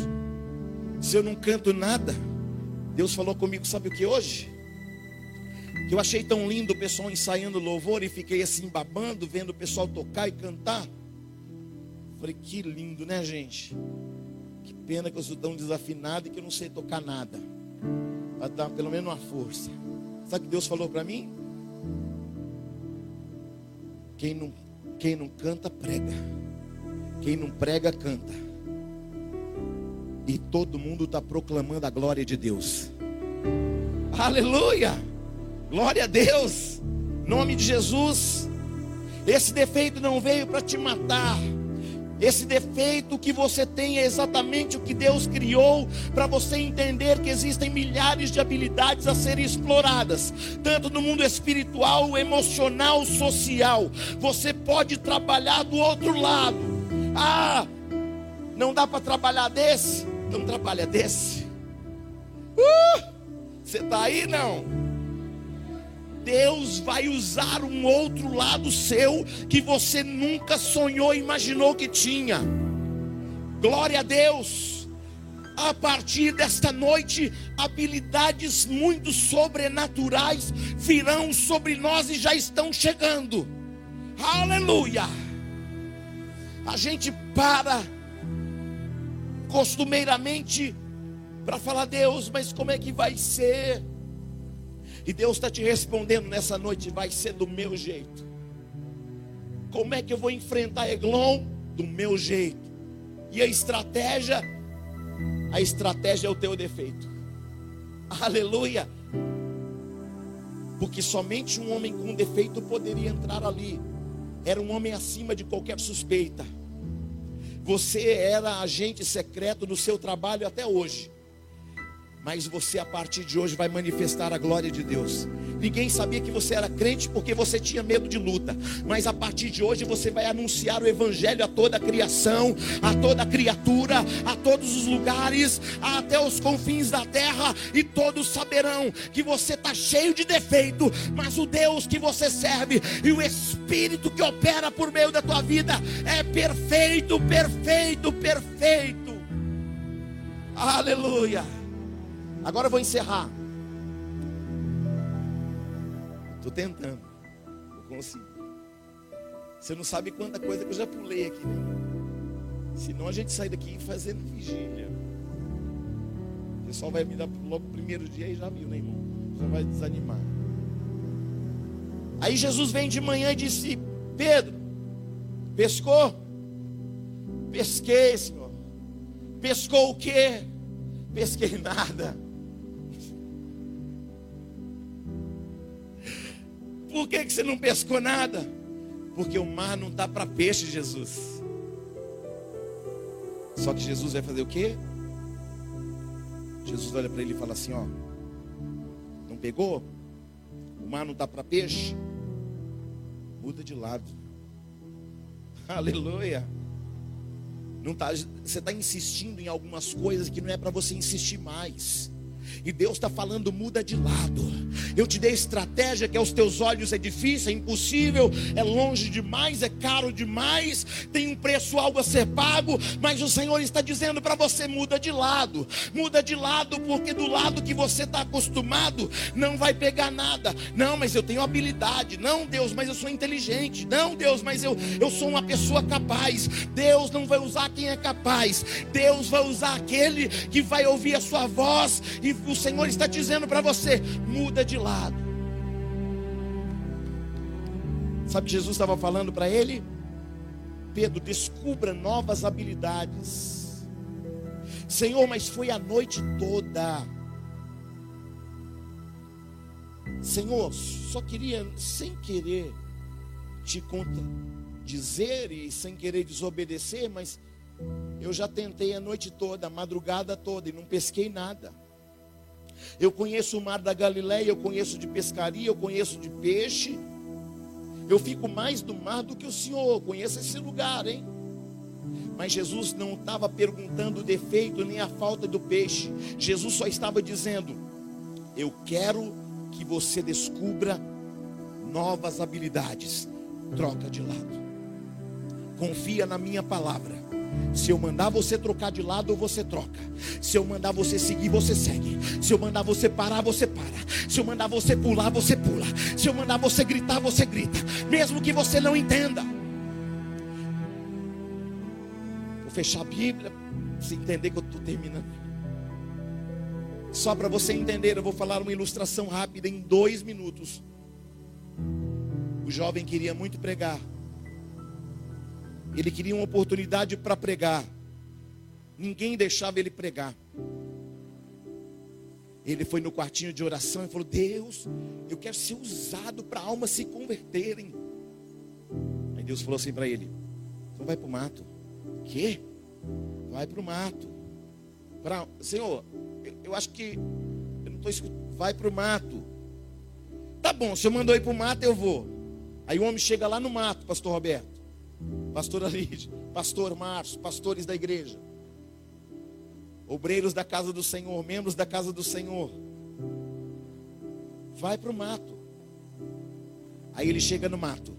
se eu não canto nada? Deus falou comigo, sabe o que hoje? que eu achei tão lindo o pessoal ensaiando louvor e fiquei assim babando, vendo o pessoal tocar e cantar. Falei, que lindo, né, gente? Que pena que eu sou tão desafinado e que eu não sei tocar nada. Para dar pelo menos uma força. Sabe o que Deus falou para mim? Quem não, quem não canta, prega. Quem não prega, canta. E todo mundo está proclamando a glória de Deus. Aleluia! Glória a Deus! Nome de Jesus. Esse defeito não veio para te matar. Esse defeito que você tem é exatamente o que Deus criou para você entender que existem milhares de habilidades a serem exploradas, tanto no mundo espiritual, emocional, social. Você pode trabalhar do outro lado. Ah, não dá para trabalhar desse? Então trabalha desse. Uh, você está aí não? Deus vai usar um outro lado seu que você nunca sonhou, imaginou que tinha. Glória a Deus. A partir desta noite, habilidades muito sobrenaturais virão sobre nós e já estão chegando. Aleluia. A gente para costumeiramente para falar, Deus, mas como é que vai ser? E Deus está te respondendo nessa noite: vai ser do meu jeito. Como é que eu vou enfrentar Eglon? Do meu jeito. E a estratégia? A estratégia é o teu defeito. Aleluia. Porque somente um homem com defeito poderia entrar ali. Era um homem acima de qualquer suspeita. Você era agente secreto do seu trabalho até hoje. Mas você a partir de hoje vai manifestar a glória de Deus. Ninguém sabia que você era crente porque você tinha medo de luta. Mas a partir de hoje você vai anunciar o evangelho a toda a criação, a toda a criatura, a todos os lugares, até os confins da terra, e todos saberão que você está cheio de defeito, mas o Deus que você serve e o Espírito que opera por meio da tua vida é perfeito, perfeito, perfeito. Aleluia. Agora eu vou encerrar. Estou tentando. Eu consigo. Você não sabe quanta coisa que eu já pulei aqui. Né? Senão a gente sai daqui fazendo vigília. O pessoal vai me dar logo o primeiro dia e já viu, né, irmão? Já vai desanimar. Aí Jesus vem de manhã e disse: Pedro, pescou? Pesquei, Senhor. Pescou o quê? Pesquei nada. Por que, que você não pescou nada? Porque o mar não está para peixe, Jesus. Só que Jesus vai fazer o quê? Jesus olha para ele e fala assim: Ó, não pegou? O mar não está para peixe? Muda de lado. Aleluia. Não tá, você está insistindo em algumas coisas que não é para você insistir mais. E Deus está falando, muda de lado. Eu te dei estratégia que aos teus olhos é difícil, é impossível, é longe demais, é caro demais, tem um preço algo a ser pago, mas o Senhor está dizendo para você: muda de lado, muda de lado, porque do lado que você está acostumado não vai pegar nada. Não, mas eu tenho habilidade. Não, Deus, mas eu sou inteligente. Não, Deus, mas eu, eu sou uma pessoa capaz. Deus não vai usar quem é capaz, Deus vai usar aquele que vai ouvir a sua voz e o Senhor está dizendo para você: muda de lado. Sabe Jesus estava falando para ele? Pedro, descubra novas habilidades. Senhor, mas foi a noite toda. Senhor, só queria, sem querer, te dizer e sem querer desobedecer, mas eu já tentei a noite toda, a madrugada toda e não pesquei nada. Eu conheço o mar da Galileia, eu conheço de pescaria, eu conheço de peixe. Eu fico mais do mar do que o Senhor, conheço esse lugar, hein? Mas Jesus não estava perguntando o defeito nem a falta do peixe. Jesus só estava dizendo: Eu quero que você descubra novas habilidades. Troca de lado. Confia na minha palavra. Se eu mandar você trocar de lado, você troca. Se eu mandar você seguir, você segue. Se eu mandar você parar, você para. Se eu mandar você pular, você pula. Se eu mandar você gritar, você grita. Mesmo que você não entenda. Vou fechar a Bíblia. Se entender que eu estou terminando. Só para você entender, eu vou falar uma ilustração rápida em dois minutos. O jovem queria muito pregar. Ele queria uma oportunidade para pregar. Ninguém deixava ele pregar. Ele foi no quartinho de oração e falou: Deus, eu quero ser usado para almas se converterem. Aí Deus falou assim para ele: Então vai para o mato. Que? Vai para o mato. Pra... Senhor, eu, eu acho que eu não estou escutando. Vai para o mato. Tá bom, o senhor mandou ir para o mato, eu vou. Aí o homem chega lá no mato, pastor Roberto pastora Lídia, pastor Márcio, pastores da igreja, obreiros da casa do Senhor, membros da casa do Senhor. Vai para o mato. Aí ele chega no mato.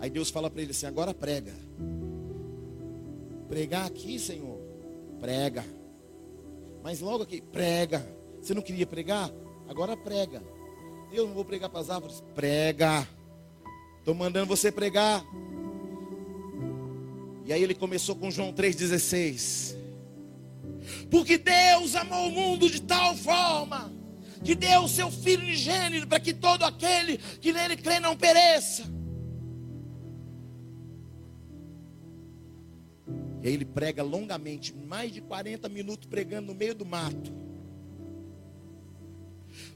Aí Deus fala para ele assim: agora prega. Pregar aqui, Senhor? Prega. Mas logo aqui, prega. Você não queria pregar? Agora prega. Eu não vou pregar para as árvores. Prega. Estou mandando você pregar. E aí ele começou com João 3,16. Porque Deus amou o mundo de tal forma que deu o seu Filho unigênito para que todo aquele que nele crê não pereça. E aí ele prega longamente, mais de 40 minutos pregando no meio do mato.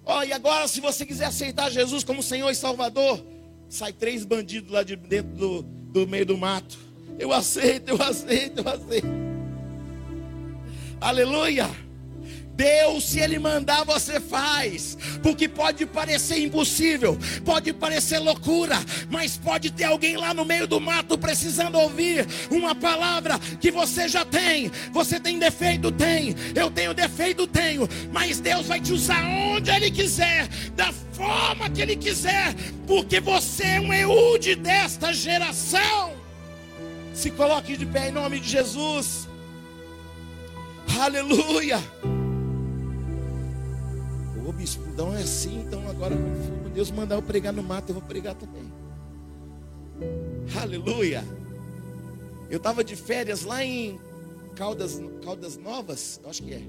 Ó, oh, e agora se você quiser aceitar Jesus como Senhor e Salvador, sai três bandidos lá de dentro do, do meio do mato. Eu aceito, eu aceito, eu aceito. Aleluia. Deus, se Ele mandar, você faz. Porque pode parecer impossível, pode parecer loucura, mas pode ter alguém lá no meio do mato precisando ouvir uma palavra que você já tem. Você tem defeito? Tem. Eu tenho defeito? Tenho. Mas Deus vai te usar onde Ele quiser, da forma que Ele quiser, porque você é um eude desta geração. Se coloque de pé em nome de Jesus. Aleluia. Ô bispo, não é assim, então agora quando Deus mandar eu pregar no mato, eu vou pregar também. Aleluia. Eu estava de férias lá em Caldas, Caldas Novas, acho que é.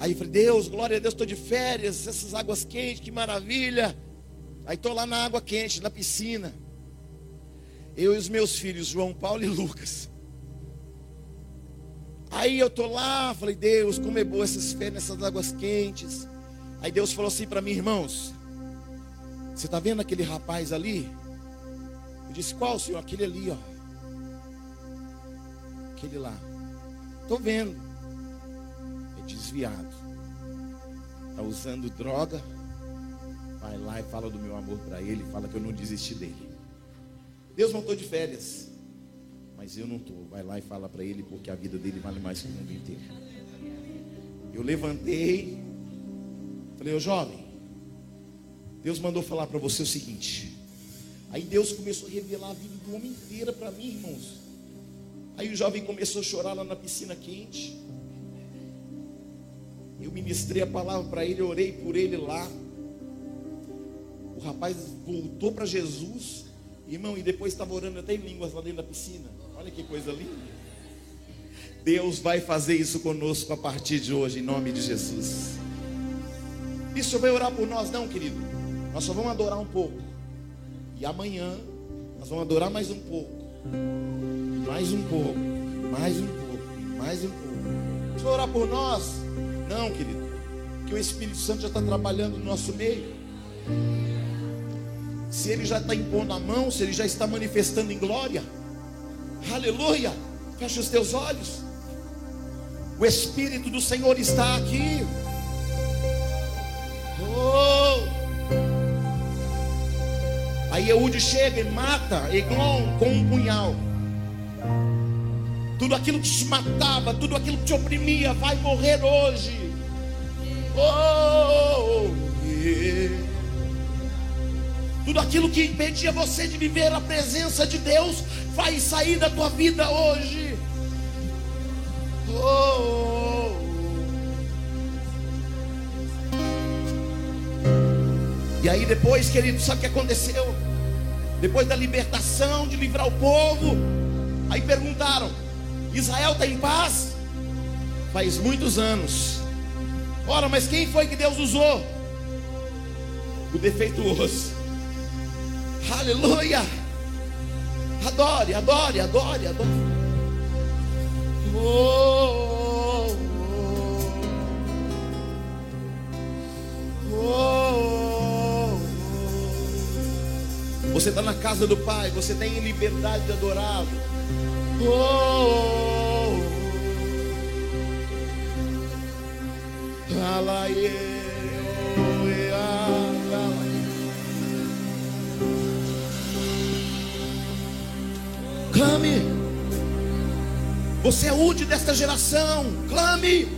Aí eu falei, Deus, glória a Deus, estou de férias, essas águas quentes, que maravilha. Aí estou lá na água quente, na piscina. Eu e os meus filhos, João Paulo e Lucas. Aí eu tô lá, falei, Deus, como é boa essas férias nessas águas quentes. Aí Deus falou assim para mim, irmãos, você está vendo aquele rapaz ali? Eu disse, qual, senhor? Aquele ali, ó. Aquele lá. Estou vendo. É desviado. Está usando droga. Vai lá e fala do meu amor para ele. Fala que eu não desisti dele. Deus não estou de férias. Mas eu não estou. Vai lá e fala para ele, porque a vida dele vale mais que o mundo inteiro. Eu levantei. Falei, ô jovem. Deus mandou falar para você o seguinte. Aí Deus começou a revelar a vida do homem inteira para mim, irmãos. Aí o jovem começou a chorar lá na piscina quente. Eu ministrei a palavra para ele, orei por ele lá. O rapaz voltou para Jesus. Irmão, e depois estava orando até em línguas lá dentro da piscina. Olha que coisa linda. Deus vai fazer isso conosco a partir de hoje, em nome de Jesus. Isso vai orar por nós, não, querido. Nós só vamos adorar um pouco. E amanhã nós vamos adorar mais um pouco. Mais um pouco. Mais um pouco. Mais um pouco. Você vai orar por nós? Não, querido. Que o Espírito Santo já está trabalhando no nosso meio se ele já está impondo a mão, se ele já está manifestando em glória. Aleluia. Fecha os teus olhos. O Espírito do Senhor está aqui. Oh. Aí Eude chega e mata Eglon com um punhal. Tudo aquilo que te matava, tudo aquilo que te oprimia, vai morrer hoje. Oh, yeah. Tudo aquilo que impedia você de viver a presença de Deus vai sair da tua vida hoje. Oh, oh, oh. E aí depois, querido, sabe o que aconteceu? Depois da libertação, de livrar o povo, aí perguntaram: Israel está em paz? Faz muitos anos. Ora, mas quem foi que Deus usou? O defeituoso. Aleluia! Adore, adore, adore, adore. Oh, oh, oh, oh. Você está na casa do Pai, você tem liberdade de adorá-lo. Oh, oh. Clame. Você é útil desta geração. Clame.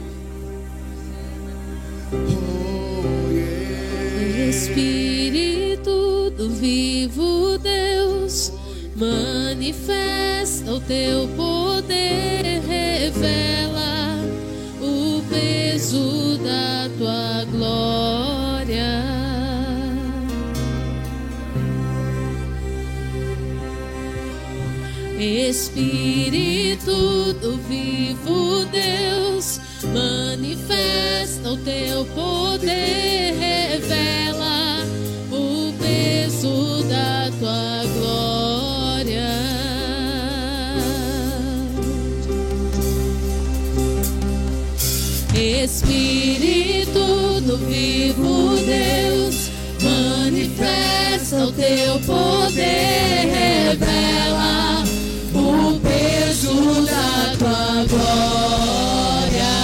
Espírito do vivo Deus, manifesta o teu poder, revela o peso da tua glória. Espírito do vivo Deus, manifesta o teu poder, revela o peso da tua glória. Espírito do vivo Deus, manifesta o teu poder, revela glória.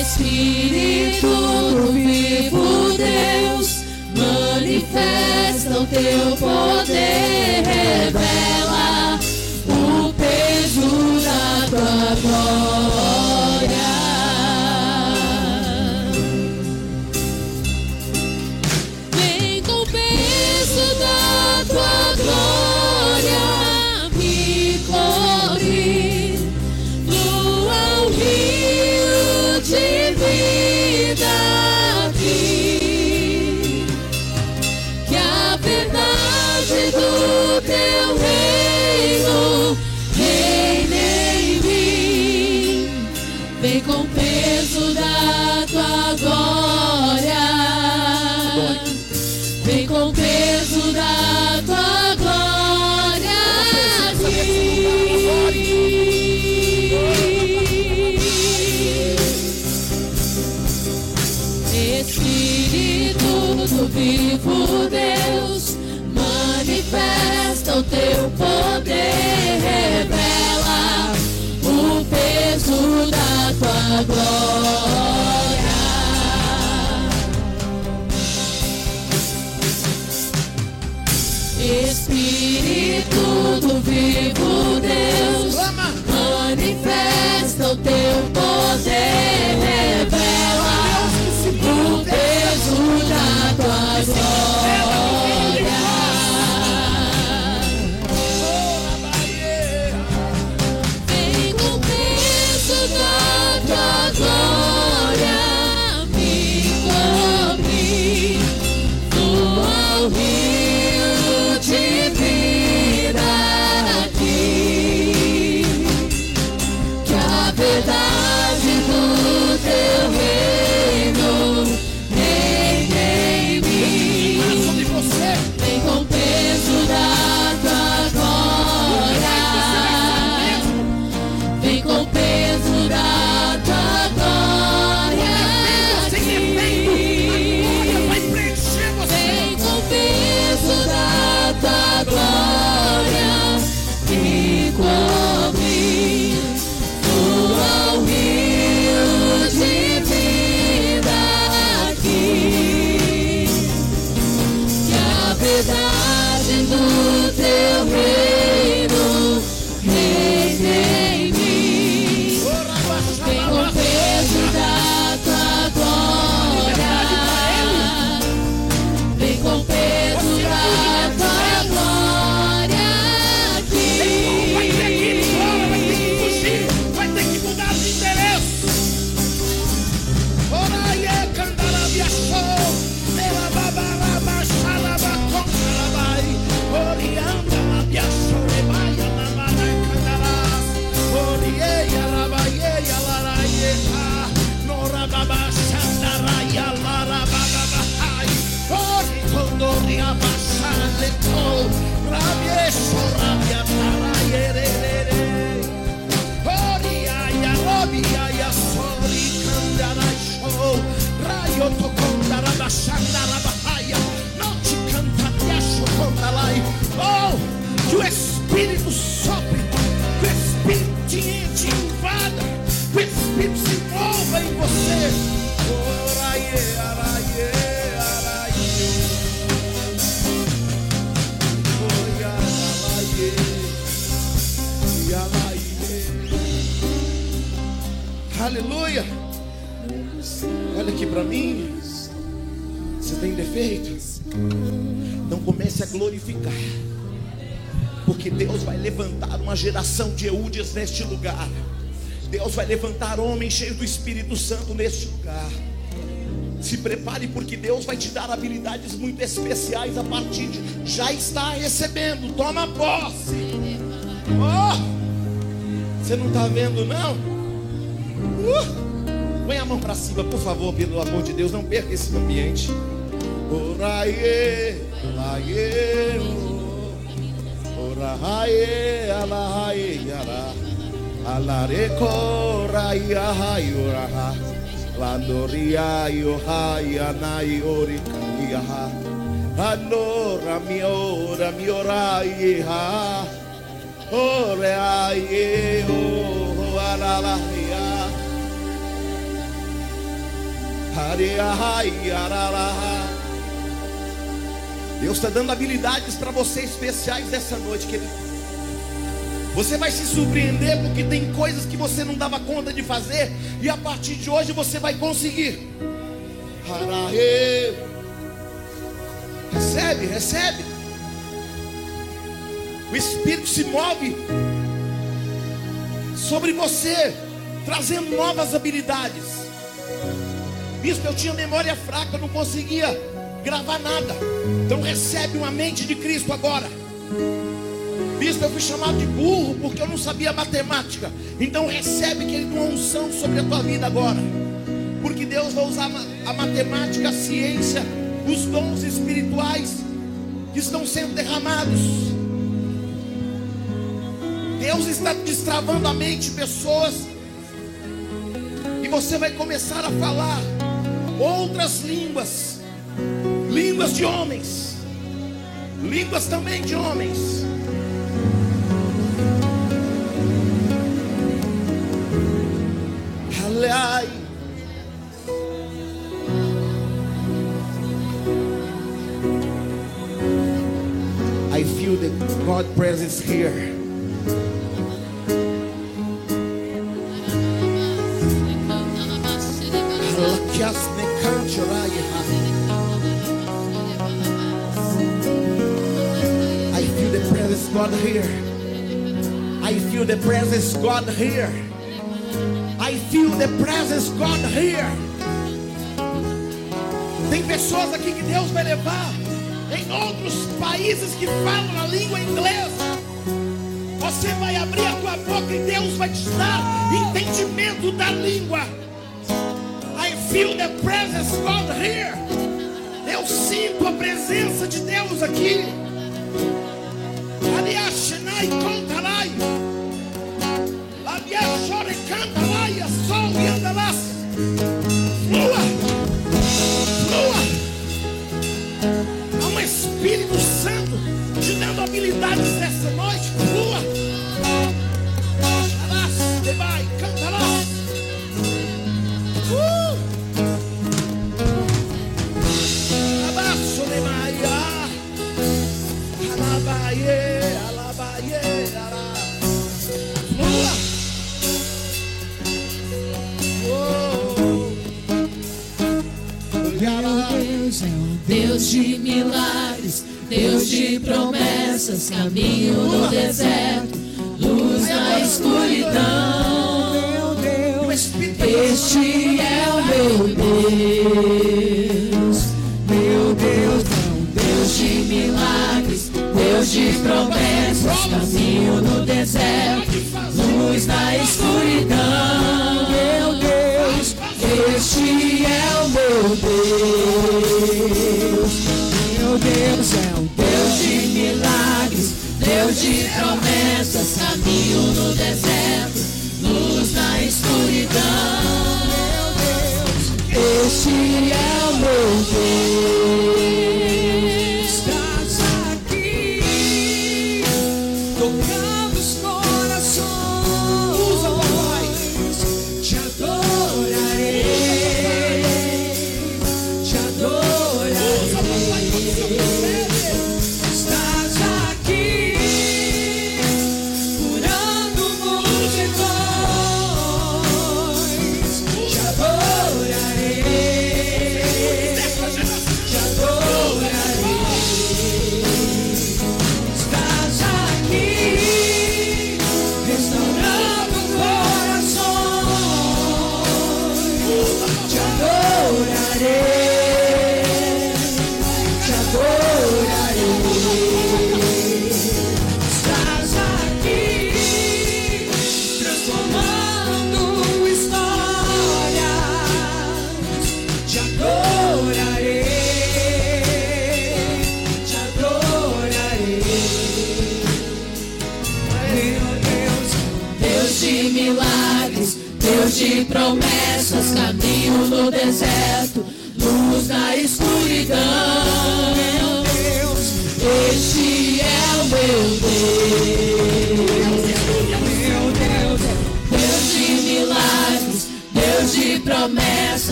Espírito do vivo Deus, manifesta o teu poder, revela o peso da tua glória. Manifesta o teu poder, revela o peso da tua glória. Espírito do vivo Deus, geração de Eudes neste lugar. Deus vai levantar homens cheios do Espírito Santo neste lugar. Se prepare porque Deus vai te dar habilidades muito especiais a partir de já está recebendo. Toma posse. Oh, você não está vendo não? Uh, põe a mão para cima, por favor, pelo amor de Deus, não perca esse ambiente. Oraie, alaie, Rahaye alahaye yara. Alareko raya hayo raha landoria yo haya na yori kaniha hano ramio ramio raye ha ore aye o alalahya hariya haya raha Deus está dando habilidades para você especiais dessa noite, querido. Você vai se surpreender porque tem coisas que você não dava conta de fazer e a partir de hoje você vai conseguir. Recebe, recebe. O Espírito se move sobre você, trazendo novas habilidades. Bispo, eu tinha memória fraca, não conseguia gravar nada. Então recebe uma mente de Cristo agora. Bispo, eu fui chamado de burro porque eu não sabia matemática. Então recebe, querido, uma unção sobre a tua vida agora. Porque Deus vai usar a matemática, a ciência, os dons espirituais que estão sendo derramados. Deus está destravando a mente de pessoas. E você vai começar a falar outras línguas línguas de homens, línguas também de homens. Ai. I feel the God presence here. God here. I feel the presence God here. I feel the presence God here. Tem pessoas aqui que Deus vai levar em outros países que falam a língua inglesa. Você vai abrir a tua boca e Deus vai te dar entendimento da língua. I feel the presence God here. Eu sinto a presença de Deus aqui. Aliashenai contarai. Labiashore cantarai, sol e andalas. Flua. Flua. Há um Espírito Santo te dando habilidades Deus de milagres, Deus de promessas, caminho no deserto, luz na escuridão. Este é o meu Deus, meu Deus Deus de milagres, Deus de promessas, Deus, meu Deus é um Deus de milagres, Deus de promessas, caminho no deserto, luz na escuridão. Este é o meu Deus.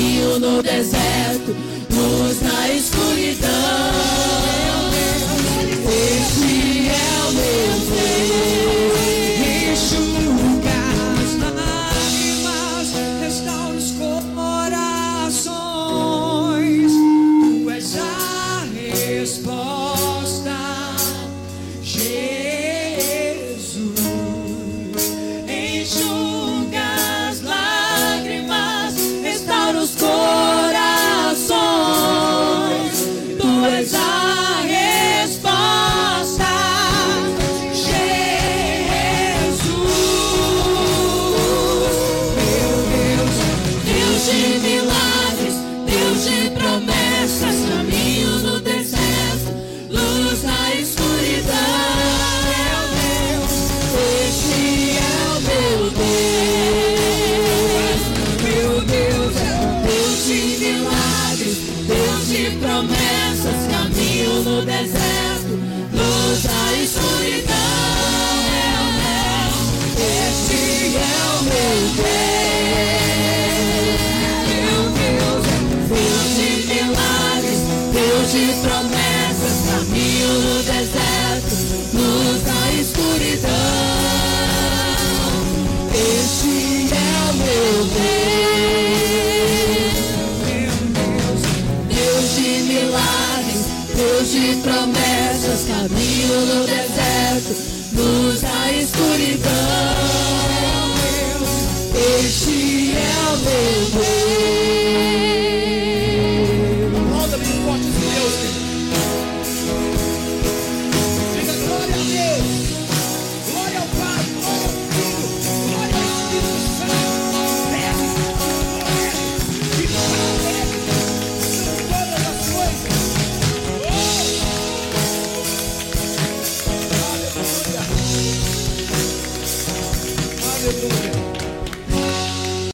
Caminho no deserto, luz na escuridão.